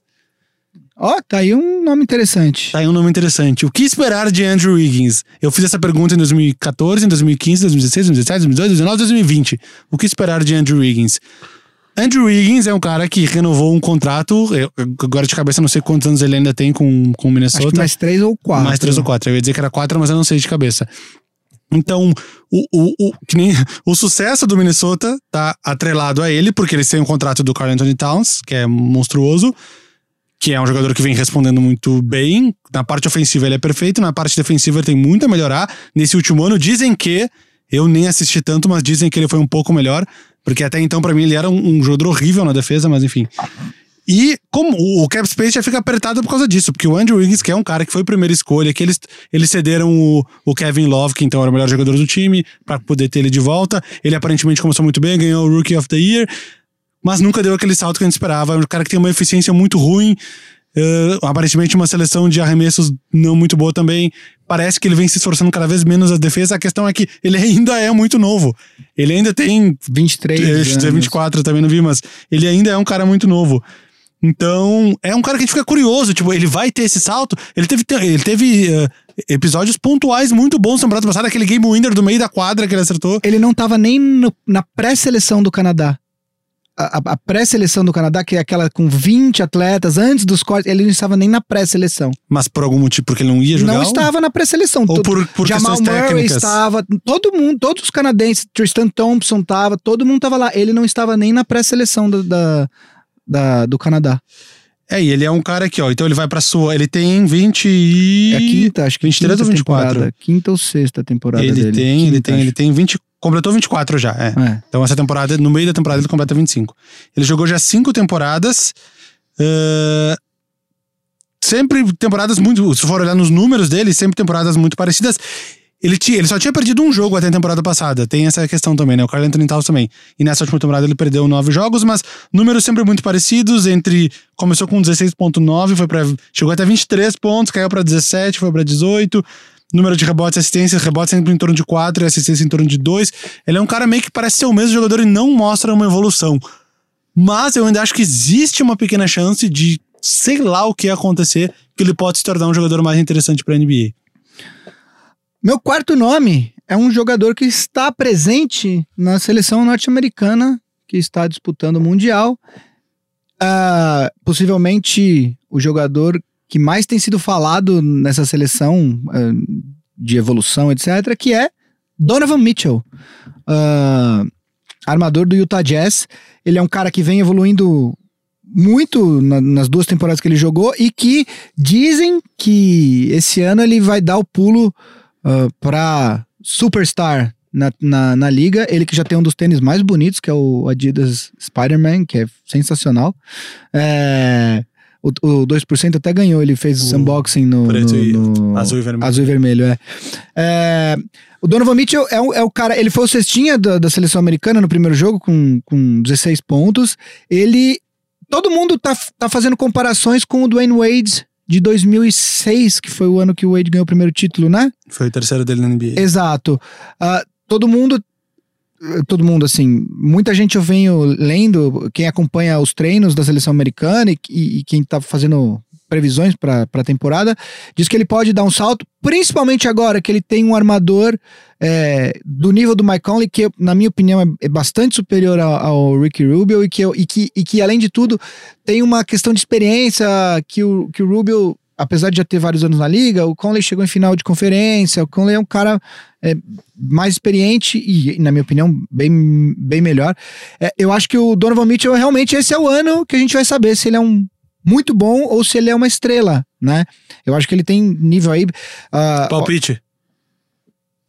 Ó, tá aí um nome interessante. Tá aí um nome interessante. O que esperar de Andrew Wiggins? Eu fiz essa pergunta em 2014, em 2015, 2016, 2017, 2018, 2019, 2020. O que esperar de Andrew Wiggins? Andrew Wiggins é um cara que renovou um contrato. eu- agora de cabeça não sei quantos anos ele ainda tem com, com o Minnesota. Mais três ou quatro. Mais três ou quatro. Eu ia dizer que era quatro, mas eu não sei de cabeça. Então, o, o, o, nem, o sucesso do Minnesota tá atrelado a ele, porque eles têm um contrato do Carl Anthony Towns, que é monstruoso, que é um jogador que vem respondendo muito bem. Na parte ofensiva ele é perfeito, na parte defensiva ele tem muito a melhorar. Nesse último ano, dizem que, eu nem assisti tanto, mas dizem que ele foi um pouco melhor, porque até então, pra mim, ele era um, um jogador horrível na defesa, mas enfim. E como o cap space já fica apertado por causa disso, porque o Andrew Wiggins, que é um cara que foi primeira escolha, que eles, eles cederam o, o Kevin Love, que então era o melhor jogador do time, pra poder ter ele de volta. Ele aparentemente começou muito bem, ganhou o Rookie of the Year, mas nunca deu aquele salto que a gente esperava. É um cara que tem uma eficiência muito ruim, eh, aparentemente uma seleção de arremessos não muito boa também. Parece que ele vem se esforçando cada vez menos a defesa. A questão é que ele ainda é muito novo. Ele ainda tem 23 eu dizer anos. 24 também não vi, mas ele ainda é um cara muito novo. Então, é um cara que a gente fica curioso, tipo, ele vai ter esse salto. Ele teve, ele teve eh, episódios pontuais muito bons na temporada passada, aquele game winner do meio da quadra que ele acertou. Ele não tava nem no- na pré-seleção do Canadá. A, a- a pré-seleção do Canadá, que é aquela com 20 atletas antes dos cortes, ele não estava nem na pré-seleção. Mas por algum motivo, porque ele não ia jogar? Não estava na pré-seleção. Ou por, por Jamal questões Murray técnicas? estava, todo mundo, todos os canadenses, Tristan Thompson estava, todo mundo estava lá. Ele não estava nem na pré-seleção do, da, da- do Canadá. É, e ele é um cara aqui, ó. Então ele vai pra sua. Ele tem 20 e. É a quinta, acho que 23 quinta ou 24? temporada. Quinta ou sexta temporada Ele dele. tem, ele Quinta, tem, ele acho. tem 20. Completou 24 já, é. É. Então essa temporada, no meio da temporada, ele completa 25. Ele jogou já cinco temporadas. eh, sempre temporadas muito. Se for olhar nos números dele, sempre temporadas muito parecidas. Ele, tinha, ele só tinha perdido um jogo até a temporada passada. Tem essa questão também, né? O Carl Anthony Towns também. E nessa última temporada ele perdeu nove jogos, mas números sempre muito parecidos. Entre. Começou com 16,9, foi para Chegou até 23 pontos, caiu para 17, foi para 18. Número de rebotes e assistências, rebotes sempre em torno de 4 e assistência em torno de 2. Ele é um cara meio que parece ser o mesmo jogador e não mostra uma evolução. Mas eu ainda acho que existe uma pequena chance de, sei lá o que acontecer, que ele pode se tornar um jogador mais interessante pra NBA. Meu quarto nome é um jogador que está presente na seleção norte-americana, que está disputando o Mundial. Ah, possivelmente o jogador que mais tem sido falado nessa seleção ah, de evolução, etc., que é Donovan Mitchell, ah, armador do Utah Jazz. Ele é um cara que vem evoluindo muito na- nas duas temporadas que ele jogou e que dizem que esse ano ele vai dar o pulo uh, para superstar na, na, na liga. Ele que já tem um dos tênis mais bonitos, que é o Adidas Spider-Man, que é sensacional. É, o, o 2% até ganhou, ele fez O unboxing no, preto no- no- azul e vermelho. Azul e vermelho, é. É, o Donovan Mitchell é, o- é o cara, ele foi o cestinha da, da seleção americana no primeiro jogo com, com 16 pontos. Ele. Todo mundo tá, tá fazendo comparações com o Dwayne Wade de 2006, que foi o ano que o Wade ganhou o primeiro título, né? Foi o terceiro dele na NBA. Exato. Ah, todo mundo. Todo mundo, assim, muita gente eu venho lendo, quem acompanha os treinos da seleção americana e, e- e quem tá fazendo previsões para a temporada, diz que ele pode dar um salto, principalmente agora que ele tem um armador é, do nível do Mike Conley, que na minha opinião é, é bastante superior ao, ao Ricky Rubio e que, e, que, e que, além de tudo, tem uma questão de experiência que o, que o Rubio, apesar de já ter vários anos na liga, o Conley chegou em final de conferência, o Conley é um cara é, mais experiente e, na minha opinião, bem, bem melhor. É, eu acho que o Donovan Mitchell, realmente, esse é o ano que a gente vai saber se ele é um muito bom ou se ele é uma estrela, né? Eu acho que ele tem nível aí. ah, Palpite.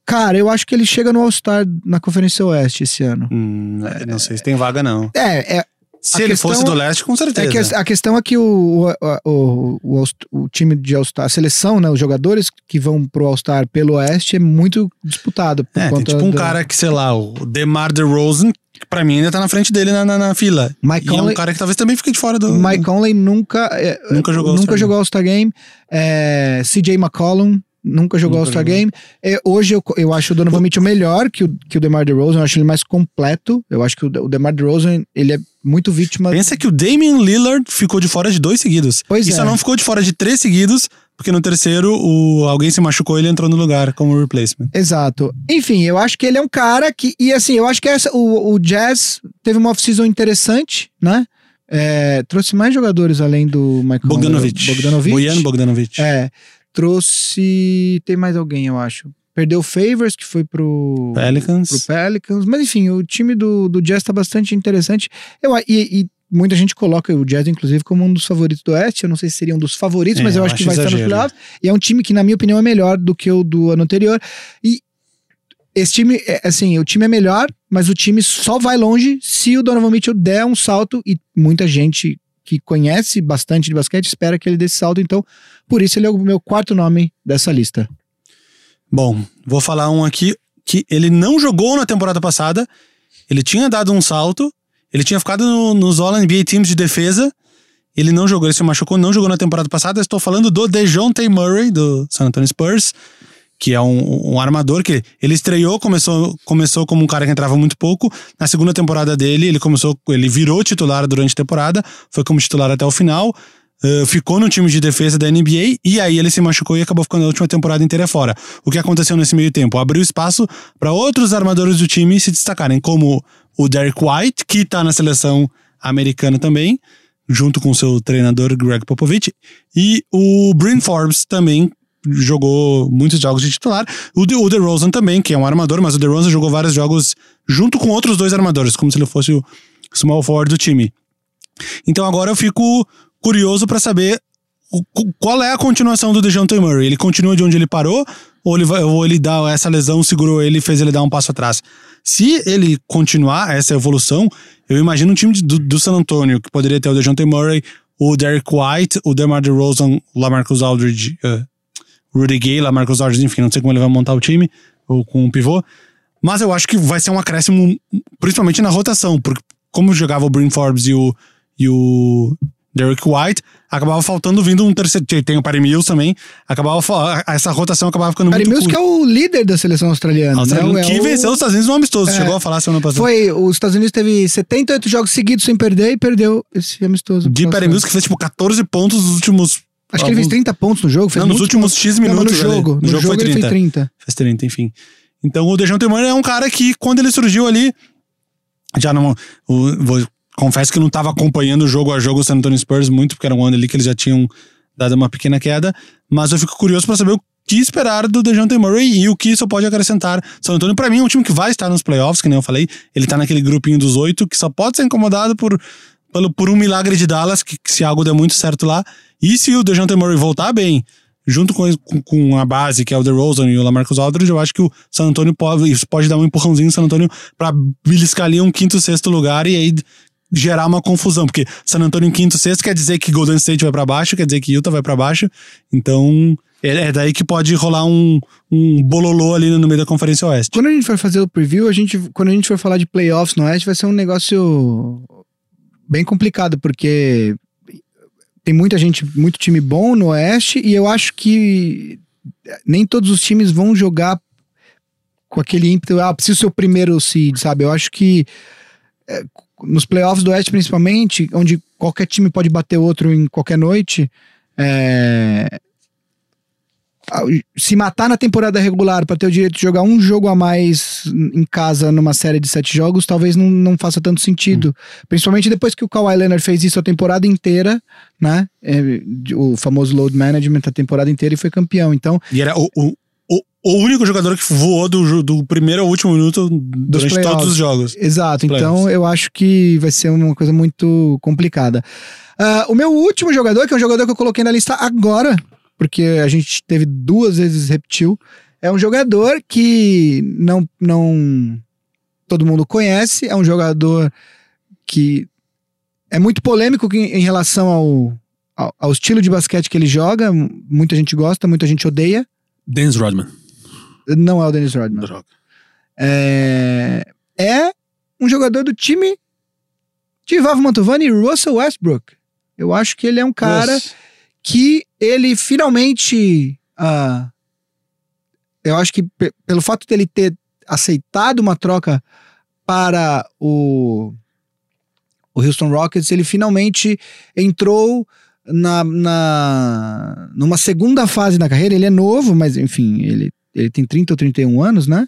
cara, eu acho que ele chega no All-Star na Conferência Oeste esse ano. Hum, não sei se tem vaga, não. É, é, Se ele fosse do leste, com é certeza. que a, a questão é que o, o, o, o, time de All-Star, a seleção, né, os jogadores que vão pro All-Star pelo Oeste é muito disputado. É, tem tipo um da- cara que, sei lá, o DeMar DeRozan, pra mim ainda tá na frente dele na, na, na fila. Mike e é um Conley- cara que talvez também fique de fora do... Mike Conley nunca, é, Nunca jogou nunca All-Star jogou All-Star Game. É, CJ McCollum nunca jogou All-Star. Game. É, hoje eu, eu acho o Donovan Mitchell melhor que o, que o DeMar DeRozan. Eu acho ele mais completo. Eu acho que o, o DeMar DeRozan, ele é muito vítima... Pensa que o Damian Lillard ficou de fora de dois seguidos. Pois e é. só não ficou de fora de três seguidos, porque no terceiro o, alguém se machucou e ele entrou no lugar como replacement. Exato. Enfim, eu acho que ele é um cara que. E assim, eu acho que essa, o, o Jazz teve uma off-season interessante, né? É, trouxe mais jogadores além do Michael Bogdanovich. Bogdanovich. Bojan Bogdanovich. É. Trouxe. Tem mais alguém, eu acho. Perdeu o Favors, que foi pro. Pelicans. pro Pelicans. Mas enfim, o time do, do Jazz tá bastante interessante. Eu, e, e muita gente coloca o Jazz, inclusive, como um dos favoritos do Oeste. Eu não sei se seria um dos favoritos, É, mas eu eu acho que acho vai estar nos exagero. playoffs. E é um time que, na minha opinião, é melhor do que o do ano anterior. E esse time, é, assim, o time é melhor, mas o time só vai longe se o Donovan Mitchell der um salto. E muita gente que conhece bastante de basquete espera que ele dê esse salto. Então, por isso ele é o meu quarto nome dessa lista. Bom, vou falar um aqui que ele não jogou na temporada passada. Ele tinha dado um salto. Ele tinha ficado no- nos All-NBA Teams de defesa. Ele não jogou, ele se machucou, não jogou na temporada passada. Estou falando do DeJounte Murray, do San Antonio Spurs, que é um, um armador que ele estreou, começou, começou como um cara que entrava muito pouco. Na segunda temporada dele, ele começou, ele virou titular durante a temporada, foi como titular até o final. Uh, ficou no time de defesa da NBA e aí ele se machucou e acabou ficando a última temporada inteira fora. O que aconteceu nesse meio tempo? Abriu espaço para outros armadores do time se destacarem, como o Derek White, que tá na seleção americana também, junto com seu treinador Greg Popovich, e o Bryn Forbes também jogou muitos jogos de titular. O, De, o também, que é um armador, mas o DeRozan jogou vários jogos junto com outros dois armadores, como se ele fosse o small forward do time. Então agora eu fico curioso para saber qual é a continuação do DeJounte Murray. Ele continua de onde ele parou ou ele, vai, ou ele dá essa lesão, segurou ele e fez ele dar um passo atrás? Se ele continuar essa evolução, eu imagino um time do, do, San Antonio que poderia ter o DeJounte Murray, o Derek White, o DeMar DeRozan, LaMarcus Aldridge, uh, Rudy Gay, LaMarcus Aldridge, enfim, não sei como ele vai montar o time, ou com o pivô. Mas eu acho que vai ser um acréscimo, principalmente na rotação, porque como jogava o Bryn Forbes e o, e o Derek White, acabava faltando vindo um terceiro. Tem o Perry Mills também. Acabava essa rotação acabava ficando Perry muito Mills que é o líder da seleção australiana. australiana né? que é venceu o... os Estados Unidos no amistoso. É, Chegou a falar semana passada. Foi, os Estados Unidos teve 78 jogos seguidos sem perder e perdeu esse amistoso. De Perry Mills que fez tipo 14 pontos nos últimos. Acho que ele fez 30 pontos no jogo. Fez não, nos últimos X minutos. Não, no jogo. No, no jogo, jogo, foi 30. ele fez 30. Fez 30, enfim. Então o Dejounte Murray é um cara que, quando ele surgiu ali, já não. O, vou confesso que não estava acompanhando o jogo a jogo o San Antonio Spurs muito, porque era um ano ali que eles já tinham dado uma pequena queda, mas eu fico curioso para saber o que esperar do DeJounte Murray e o que isso pode acrescentar. San Antonio, para mim, é um time que vai estar nos playoffs, que nem eu falei. Ele tá naquele grupinho dos oito que só pode ser incomodado por, pelo, por um milagre de Dallas, que, que se algo der muito certo lá. E se o DeJounte Murray voltar bem, junto com, com, com, a base, que é o DeRozan e o LaMarcus Aldridge, eu acho que o San Antonio pode, isso pode dar um empurrãozinho no San Antonio para beliscar ali um quinto, sexto lugar e aí gerar uma confusão, porque San Antonio em quinto, sexto quer dizer que Golden State vai para baixo, quer dizer que Utah vai para baixo, então é, é daí que pode rolar um, um bololô ali no meio da Conferência Oeste. Quando a gente for fazer o preview, a gente, quando a gente for falar de playoffs no Oeste, vai ser um negócio bem complicado, porque tem muita gente, muito time bom no Oeste, e eu acho que nem todos os times vão jogar com aquele ímpeto, ah, preciso ser o primeiro seed, sabe? Eu acho que é, nos playoffs do Oeste, principalmente, onde qualquer time pode bater outro em qualquer noite, é... se matar na temporada regular para ter o direito de jogar um jogo a mais em casa numa série de sete jogos, talvez não, não faça tanto sentido. Hum. Principalmente depois que o Kawhi Leonard fez isso a temporada inteira, né? É, o famoso load management a temporada inteira e foi campeão. Então, e era o, o o único jogador que voou do, do primeiro ao último minuto durante todos os jogos. Exato, então eu acho que vai ser uma coisa muito complicada. Uh, o meu último jogador, que é um jogador que eu coloquei na lista agora, porque a gente teve duas vezes repetiu, é um jogador que não, não todo mundo conhece, é um jogador que é muito polêmico em, em relação ao, ao, ao estilo de basquete que ele joga, muita gente gosta, muita gente odeia. Dennis Rodman. Não é o Dennis Rodman. Droga. É, é um jogador do time de Vavo Mantovani e Russell Westbrook. Eu acho que ele é um cara Nossa. que ele finalmente. Uh, eu acho que pelo fato dele ter aceitado uma troca para o, o Houston Rockets, ele finalmente entrou na, na numa segunda fase da carreira. Ele é novo, mas enfim, ele ele tem 30 ou 31 anos, né?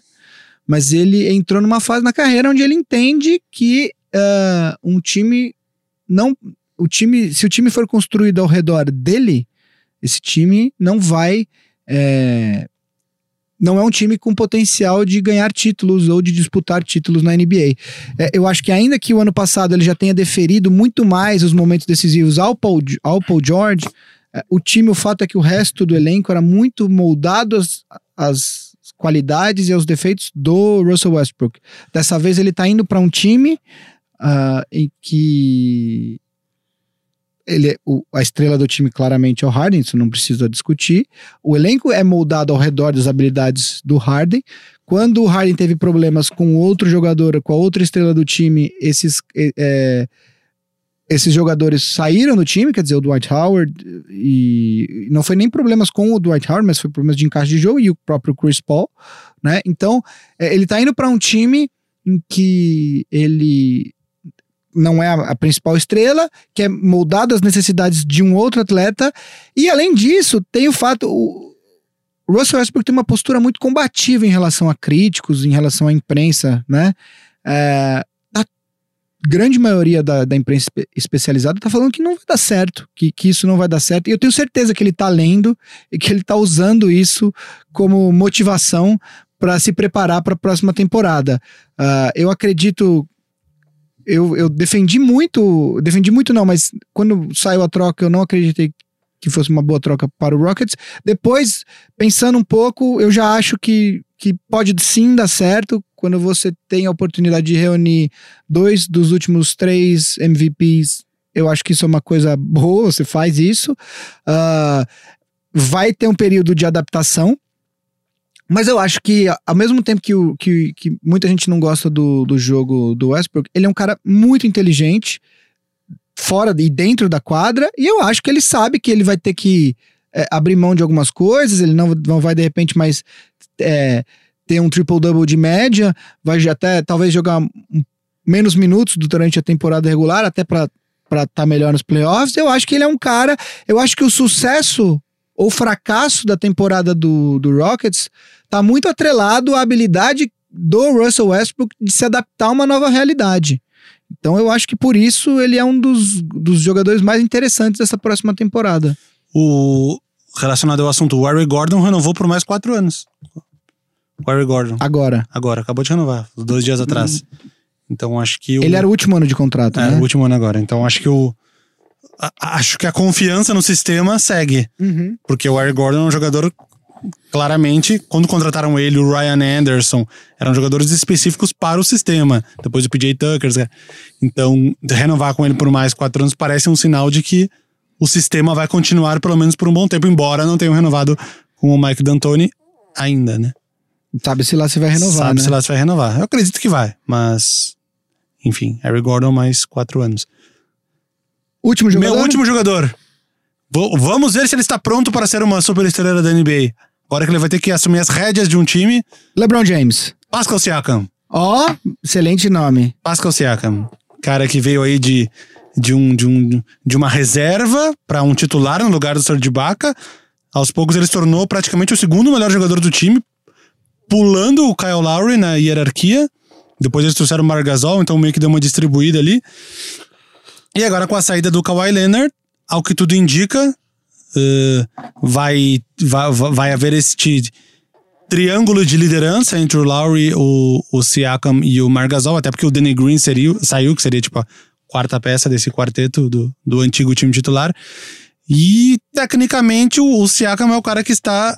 Mas ele entrou numa fase na carreira onde ele entende que uh, um time não. O time, se o time for construído ao redor dele, esse time não vai. É, não é um time com potencial de ganhar títulos ou de disputar títulos na NBA. É, eu acho que ainda que o ano passado ele já tenha deferido muito mais os momentos decisivos ao Paul, ao Paul George, é, o time, o fato é que o resto do elenco era muito moldado às qualidades e aos defeitos do Russell Westbrook. Dessa vez ele está indo para um time uh, em que ele, o, a estrela do time claramente é o Harden, isso não precisa discutir. O elenco é moldado ao redor das habilidades do Harden. Quando o Harden teve problemas com outro jogador, com a outra estrela do time, esses é, esses jogadores saíram do time, quer dizer, o Dwight Howard, e não foi nem problemas com o Dwight Howard, mas foi problemas de encaixe de jogo e o próprio Chris Paul, né? Então, é, ele tá indo para um time em que ele não é a, principal estrela, que é moldado às necessidades de um outro atleta, e além disso, tem o fato. O, Russell Westbrook tem uma postura muito combativa em relação a críticos, em relação à imprensa, né? É, grande maioria da, da imprensa espe- especializada tá falando que não vai dar certo, que, que isso não vai dar certo. E eu tenho certeza que ele tá lendo e que ele tá usando isso como motivação para se preparar para a próxima temporada. Ah, eu acredito. Eu, eu defendi muito. Defendi muito, não, mas quando saiu a troca, eu não acreditei que fosse uma boa troca para o Rockets. Depois, pensando um pouco, eu já acho que, que pode sim dar certo quando você tem a oportunidade de reunir dois dos últimos três MVPs. Eu acho que isso é uma coisa boa, você faz isso. Ah, vai ter um período de adaptação. Mas eu acho que, ao mesmo tempo que, o, que, que muita gente não gosta do, do jogo do Westbrook, ele é um cara muito inteligente, fora e dentro da quadra, e eu acho que ele sabe que ele vai ter que é, abrir mão de algumas coisas, ele não, não vai de repente mais é, ter um triple-double de média, vai até talvez jogar menos minutos durante a temporada regular, até para estar tá melhor nos playoffs. Eu acho que ele é um cara. Eu acho que o sucesso ou fracasso da temporada do, do Rockets tá muito atrelado à habilidade do Russell Westbrook de se adaptar a uma nova realidade. Então eu acho que por isso ele é um dos, dos jogadores mais interessantes dessa próxima temporada. O, relacionado ao assunto, o Harry Gordon renovou por mais quatro anos. O Harry Gordon. Agora, Agora, acabou de renovar, dois dias atrás. Então acho que o. ele era o último ano de contrato, é, né? o último ano agora. Então acho que o. a- acho que a confiança no sistema segue. Uhum. Porque o Harry Gordon é um jogador. Claramente, quando contrataram ele, o Ryan Anderson, eram jogadores específicos para o sistema. Depois o PJ Tucker. né? Então, renovar com ele por mais quatro anos parece um sinal de que o sistema vai continuar pelo menos por um bom tempo, embora não tenham renovado com o Mike D'Antoni ainda, né? Sabe-se lá se vai renovar, Sabe né? se lá se vai renovar. Eu acredito que vai, mas. Enfim, Harry Gordon mais quatro anos. Último jogador? Meu último jogador. Vo- Vamos ver se ele está pronto para ser uma superestrela da NBA. Agora que ele vai ter que assumir as rédeas de um time. LeBron James. Pascal Siakam. Ó, excelente nome. Pascal Siakam. Cara que veio aí de, de, um, de, um, de uma reserva para um titular no lugar do Serge Ibaka. Aos poucos ele se tornou praticamente o segundo melhor jogador do time, pulando o Kyle Lowry na hierarquia. Depois eles trouxeram o Marc Gasol, então meio que deu uma distribuída ali. E agora com a saída do Kawhi Leonard, ao que tudo indica, eh, vai, vai, vai haver este triângulo de liderança entre o Lowry, o, o Siakam e o Margasol, até porque o Danny Green seria, saiu, que seria tipo quarta peça desse quarteto do, do antigo time titular. E tecnicamente o, o Siakam é o cara que está,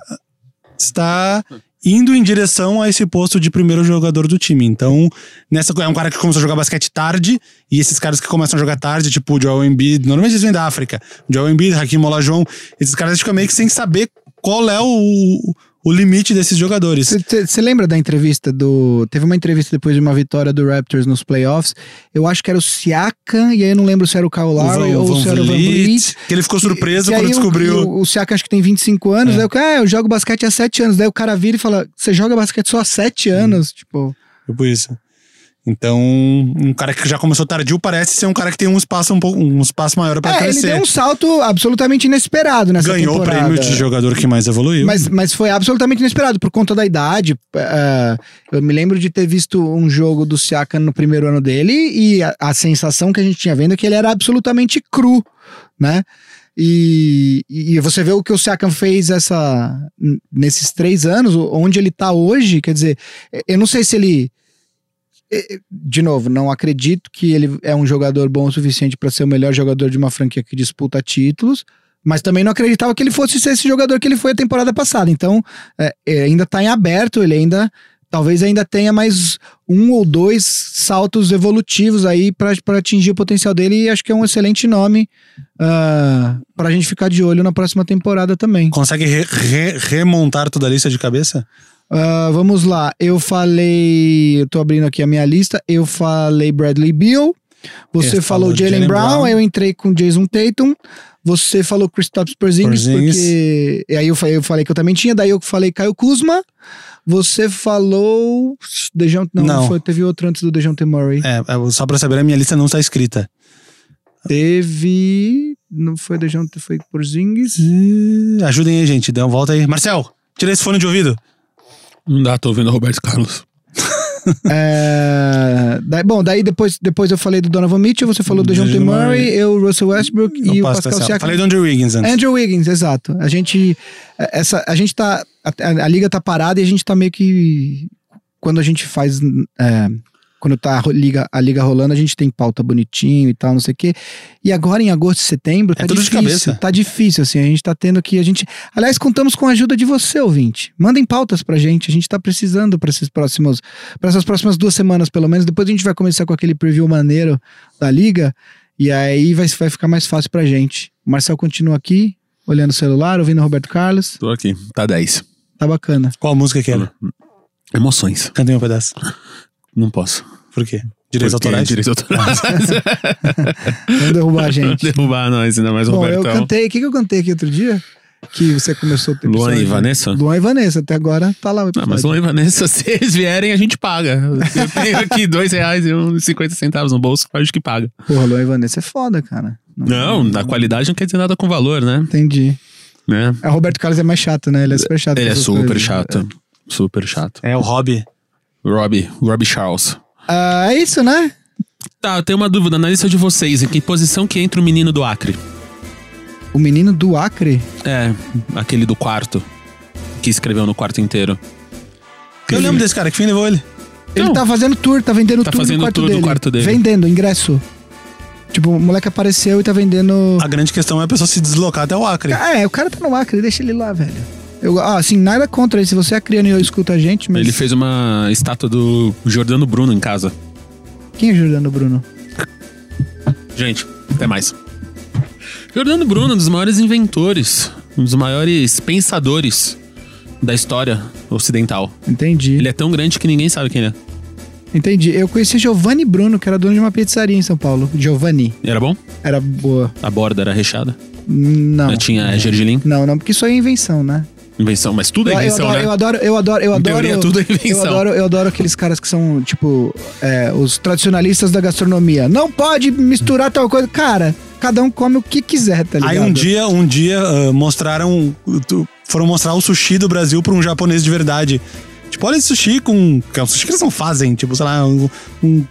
está indo em direção a esse posto de primeiro jogador do time. Então, nessa é um cara que começou a jogar basquete tarde, e esses caras que começam a jogar tarde, tipo o Joel Embiid, normalmente eles vêm da África. Joel Embiid, Hakim Olajuwon, esses caras ficam meio que sem saber qual é o, o limite desses jogadores. Você lembra da entrevista do. Teve uma entrevista depois de uma vitória do Raptors nos playoffs. Eu acho que era o Siakam, e aí eu não lembro se era o Kyle Lowry ou Van se era o Van Vliet, que ele ficou surpreso quando aí o- descobriu. O, o Siakam acho que tem 25 anos. É. Daí o cara, ah, eu jogo basquete há 7 anos. Daí o cara vira e fala: Você joga basquete só há 7 anos? Tipo. Tipo isso. Então, um cara que já começou tardio parece ser um cara que tem um espaço um pouco, um espaço maior para É, ele crescer. deu um salto absolutamente inesperado nessa Ganhou o temporada. prêmio de jogador que mais evoluiu. Mas, mas foi absolutamente inesperado por conta da idade. É, eu me lembro de ter visto um jogo do Siakam no primeiro ano dele e a, a sensação que a gente tinha vendo é que ele era absolutamente cru, né? E, e você vê o que o Siakam fez essa, nesses três anos, onde ele tá hoje, quer dizer, eu não sei se ele. Eh, De novo, não acredito que ele é um jogador bom o suficiente para ser o melhor jogador de uma franquia que disputa títulos, mas também não acreditava que ele fosse ser esse jogador que ele foi a temporada passada. Então, é, é, ainda tá em aberto, ele ainda. Talvez ainda tenha mais um ou dois saltos evolutivos aí para atingir o potencial dele, e acho que é um excelente nome uh, para a gente ficar de olho na próxima temporada também. Consegue re- re- remontar toda a lista de cabeça? Ah, vamos lá, eu falei. Eu tô abrindo aqui a minha lista. Eu falei Bradley Beal. Você É, falou Jalen Brown, Brown. eu entrei com Jason Tatum. Você falou Kristaps Porzingis, Porzingis. porque... E aí eu falei, eu falei que eu também tinha, daí eu falei Caio Kuzma. Você falou... Dejounte, não, Não. Foi, teve outro antes do Dejounte Murray. É, é, só pra saber, a minha lista não está escrita. Teve... Não foi Dejounte, foi Porzingis. Ih, Ajudem aí, gente. Dê uma volta aí. Marcel, tira esse fone de ouvido. Não dá, tô ouvindo o Roberto Carlos. É, daí- bom, daí depois, depois eu falei do Donovan Mitchell, você falou do Dejounte Dejounte Murray, eu, Russell Westbrook Não e o Pascal. Siakam. Falei do Andrew Wiggins antes. Andrew Wiggins, exato. A gente. Essa, a gente tá. A, a liga tá parada e a gente tá meio que. Quando a gente faz. é, quando tá a liga, a liga rolando, a gente tem pauta bonitinho e tal, não sei o quê. E agora, em agosto e setembro, tá É tudo de difícil. cabeça. Tá difícil, assim. A gente tá tendo que. A gente. Aliás, contamos com a ajuda de você, ouvinte. Mandem pautas pra gente. A gente tá precisando pra esses próximos. para essas próximas duas semanas, pelo menos. Depois a gente vai começar com aquele preview maneiro da liga. E aí vai, vai ficar mais fácil pra gente. O Marcel continua aqui, olhando o celular, ouvindo o Roberto Carlos. Tô aqui. Tá 10. Tá bacana. Qual música que era? Emoções. Cantei um pedaço. Não posso. Por quê? Direitos Porque autorais? Direitos autorais. Vamos derrubar a gente. Derrubar nós, ainda mais o Bom, eu cantei. O que, que eu cantei aqui outro dia? Que você começou o Luan episódio. e Vanessa? Luan e Vanessa. Até agora tá lá o Não, episódio. mas Luan e Vanessa, se eles vierem, a gente paga. Eu tenho aqui dois reais e uns 50 centavos no bolso, acho que paga. Porra, Luan e Vanessa é foda, cara. Não, da qualidade não quer dizer nada com valor, né? Entendi. né? É, O Roberto Carlos é mais chato, né? Ele é super chato. Ele é super coisas. chato. Super chato. É o hobby. Robbie, Robbie Charles. Ah, é isso, né? Tá, eu tenho uma dúvida. Na lista de vocês, em que posição que entra o menino do Acre? O menino do Acre. É, aquele do quarto. Que escreveu no quarto inteiro. Eu lembro desse cara, que fim levou ele? Ele Não. tá fazendo tour, tá vendendo Tá tour, fazendo no quarto, tour no dele. quarto dele. Vendendo, ingresso. Tipo, o moleque apareceu e tá vendendo. A grande questão é a pessoa se deslocar até o Acre. Ah, é, o cara tá no Acre, deixa ele lá, velho. Eu, ah, assim, nada contra ele. Se você é criando e escuta a gente, mas. Ele fez uma estátua do Jordano Bruno em casa. Quem é Jordano Bruno? Gente, até mais. Jordano Bruno, um dos maiores inventores, um dos maiores pensadores da história ocidental. Entendi. Ele é tão grande que ninguém sabe quem ele é. Entendi. Eu conheci Giovanni Bruno, que era dono de uma pizzaria em São Paulo. Giovanni. Era bom? Era boa. A borda era recheada? Não. Tinha gergelim? Não, não, porque isso aí é invenção, né? Invenção, mas tudo é invenção, eu, adoro, né? eu adoro, eu adoro, eu Em adoro. teoria, tudo é invenção. Eu adoro, eu adoro aqueles caras que são, tipo, é, os tradicionalistas da gastronomia. Não pode misturar tal coisa. Cara, cada um come o que quiser, tá ligado? Aí um dia, um dia ah, mostraram. Foram mostrar o sushi do Brasil pra um japonês de verdade. Tipo, olha esse sushi com. Que é um sushi que eles não fazem. Tipo, sei lá, um. um,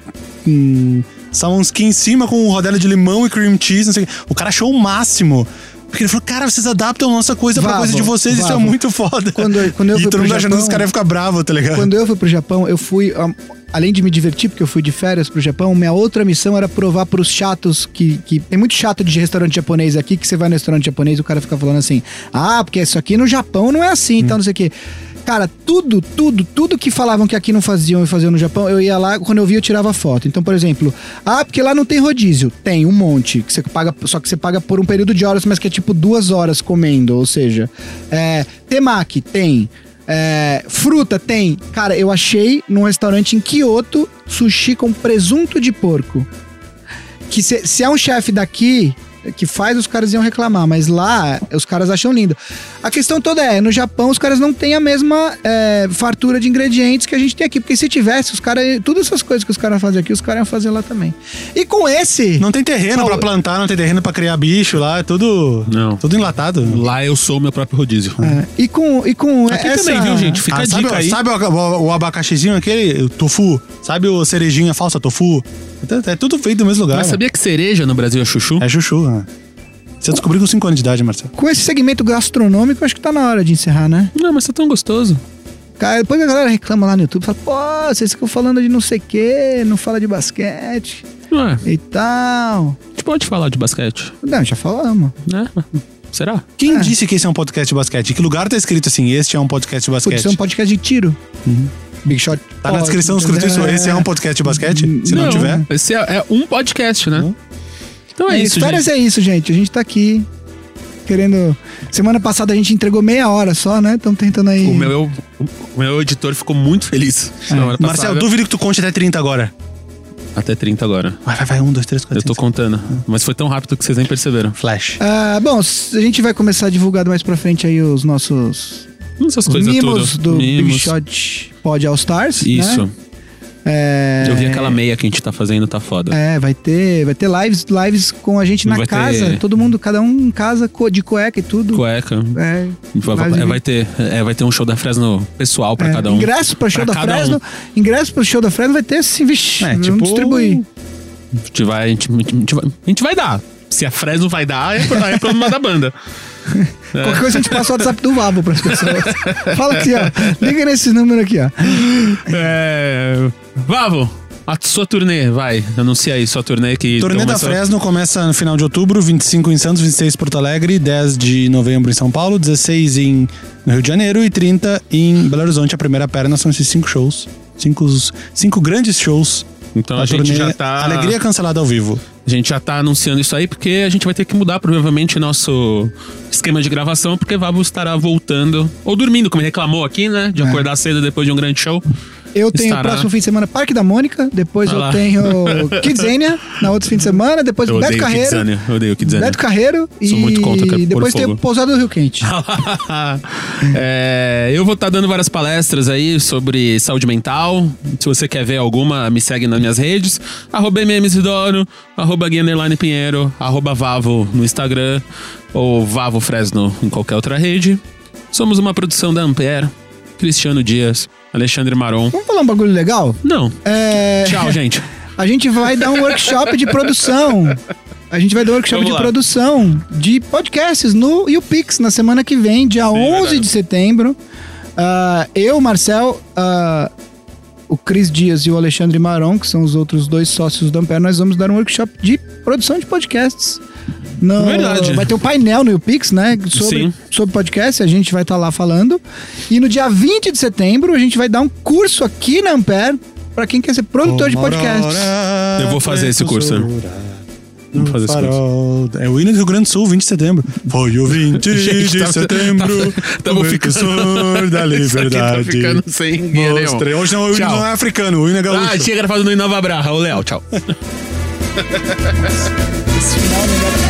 um salmãoski em cima com rodela de limão e cream cheese, não sei o quê. O cara achou o máximo. Porque ele falou, cara, vocês adaptam a nossa coisa pra Vavo, coisa de vocês, isso é muito foda. Quando- quando eu e fui todo mundo achando que os caras iam ficar bravos, tá ligado? Quando eu fui pro Japão, eu fui. além de me divertir, porque eu fui de férias pro Japão, minha outra missão era provar pros chatos que, que. Tem muito chato de restaurante japonês aqui, que você vai no restaurante japonês e o cara fica falando assim: ah, porque isso aqui no Japão não é assim, então não sei o quê. Cara, tudo, tudo, tudo que falavam que aqui não faziam e faziam no Japão, eu ia lá, quando eu via, eu tirava foto. Então, por exemplo, ah, porque lá não tem rodízio. Tem um monte, que você paga, só que você paga por um período de horas, mas que é tipo duas horas comendo. Ou seja, é, temaki, tem. É, fruta tem. Cara, eu achei num restaurante em Kyoto sushi com presunto de porco. Que se, se é um chefe daqui que faz, os caras iam reclamar, mas lá os caras acham lindo. A questão toda é, no Japão os caras não têm a mesma é, fartura de ingredientes que a gente tem aqui, porque se tivesse, os caras, todas essas coisas que os caras fazem aqui, os caras iam fazer lá também. E com esse, Não tem terreno Paulo- pra plantar, não tem terreno pra criar bicho lá, é tudo. Não. Tudo enlatado. Lá eu sou o meu próprio rodízio. é, e com e com Aqui essa, também, viu, gente? Fica Ah, a sabe, dica aí. sabe o, o- o abacaxizinho aquele, o tofu? Sabe o cerejinha falsa, tofu? É, é tudo feito no mesmo lugar. Mas sabia que cereja no Brasil é chuchu? É chuchu, né? Você descobriu com 5 anos de idade, Marcelo. Com esse segmento gastronômico, acho que tá na hora de encerrar, né? Não, mas tá tão gostoso. Cara, depois a galera reclama lá no YouTube, fala, pô, vocês ficam falando de não sei o quê, não fala de basquete Ué, e tal. a gente pode falar de basquete, Não, já falamos. né? Será? Quem É. disse que esse é um podcast de basquete? Em que lugar tá escrito assim, este é um podcast de basquete? Putz, isso é um podcast de tiro. Big Shot. Tá na descrição escrito isso, esse é um podcast de basquete? Se não, tiver. Esse é, é um podcast, né? Então é, É, isso, férias é isso, gente. A gente tá aqui querendo... Semana passada a gente entregou meia hora só, né? Estamos tentando aí... O meu, o meu editor ficou muito feliz. Marcelo, passada. duvido que tu conte até 30 agora. Até 30 agora. Vai, vai, vai. Um, dois, três, quatro, Eu tô cinco, contando. Mas foi tão rápido que vocês nem perceberam. Flash. Ah, bom, a gente vai começar a divulgar mais pra frente aí os nossos Essas coisas mimos do Big Mimos. Shot Pod All Stars. Isso. Né? É, Eu vi aquela meia que a gente tá fazendo, tá foda. É, vai ter, vai ter lives, lives com a gente na Vai ter- casa. Todo mundo, cada um em casa, de cueca e tudo. Cueca. É, Vai, vai- ter, é, vai ter um show da Fresno pessoal pra é, cada um. Ingresso pra show Pra da Fresno. um. Ingresso pro show da Fresno vai ter sim, vixi. É, tipo- distribuir. A gente vai, a gente, a gente vai, a gente vai dar. Se a Fresno vai dar, é, pro- é problema da banda. Qualquer coisa a gente passa o WhatsApp do Vavo pras pessoas. Fala aqui, ó. Liga nesse número aqui, ó. É. Vavo, a sua turnê, vai. Anuncia aí sua turnê que. Turnê da começou- Fresno começa no final de outubro, 25 em Santos, 26 em Porto Alegre, 10 de novembro em São Paulo, 16 em no Rio de Janeiro e 30 em Belo Horizonte. A primeira perna são esses cinco shows. Cinco, cinco grandes shows. Então a da gente turnê já tá. Alegria cancelada ao vivo. A gente já tá anunciando isso aí porque a gente vai ter que mudar provavelmente nosso esquema de gravação, porque Vavo estará voltando. Ou dormindo, como ele reclamou aqui, né? É. De acordar cedo depois de um grande show. Eu tenho Estará. o próximo fim de semana Parque da Mônica, depois Olha eu lá. tenho Kidzania na outro fim de semana, depois Eu Beto Carreiro. Kidzania. Eu odeio Kidzania. Beto Carreiro Sou e muito contra, pôr depois tem Pousada do Rio Quente. É, eu vou estar dando várias palestras aí sobre saúde mental. Se você quer ver alguma, me segue nas minhas redes. Arroba MMZidoro, arroba Pinheiro, arroba Vavo no Instagram, ou Vavo Fresno em qualquer outra rede. Somos uma produção da Ampere, Cristiano Dias, Alexandre Maron. Vamos falar um bagulho legal? Não. É, Tchau, gente. a gente vai dar um workshop de produção. A gente vai dar um workshop Vamos de lá. produção de podcasts no YouPix na semana que vem, dia 11 verdade. de setembro. Ah, eu, Marcel, ah, o Cris Dias e o Alexandre Maron, que são os outros dois sócios do Ampere, nós vamos dar um workshop de produção de podcasts. No- Verdade. Vai ter um painel no YouPix, né? Sobre, Sim. sobre podcast, a gente vai estar lá falando. E no dia 20 de setembro, a gente vai dar um curso aqui na Ampere para quem quer ser produtor de podcasts. Eu vou fazer esse curso. Vou fazer esse Farol. É o hino do Rio Grande do Sul, 20 de setembro. Foi o 20 Gente, de tá- setembro. tá- tamo o ficando- da Isso aqui tá liberdade. ficando sem guia. Hoje não, o hino Tchau. não é africano, o hino é gaúcho. Ah, tinha gravado no Inova Braha. Ô, Léo, tchau. Esse final não dá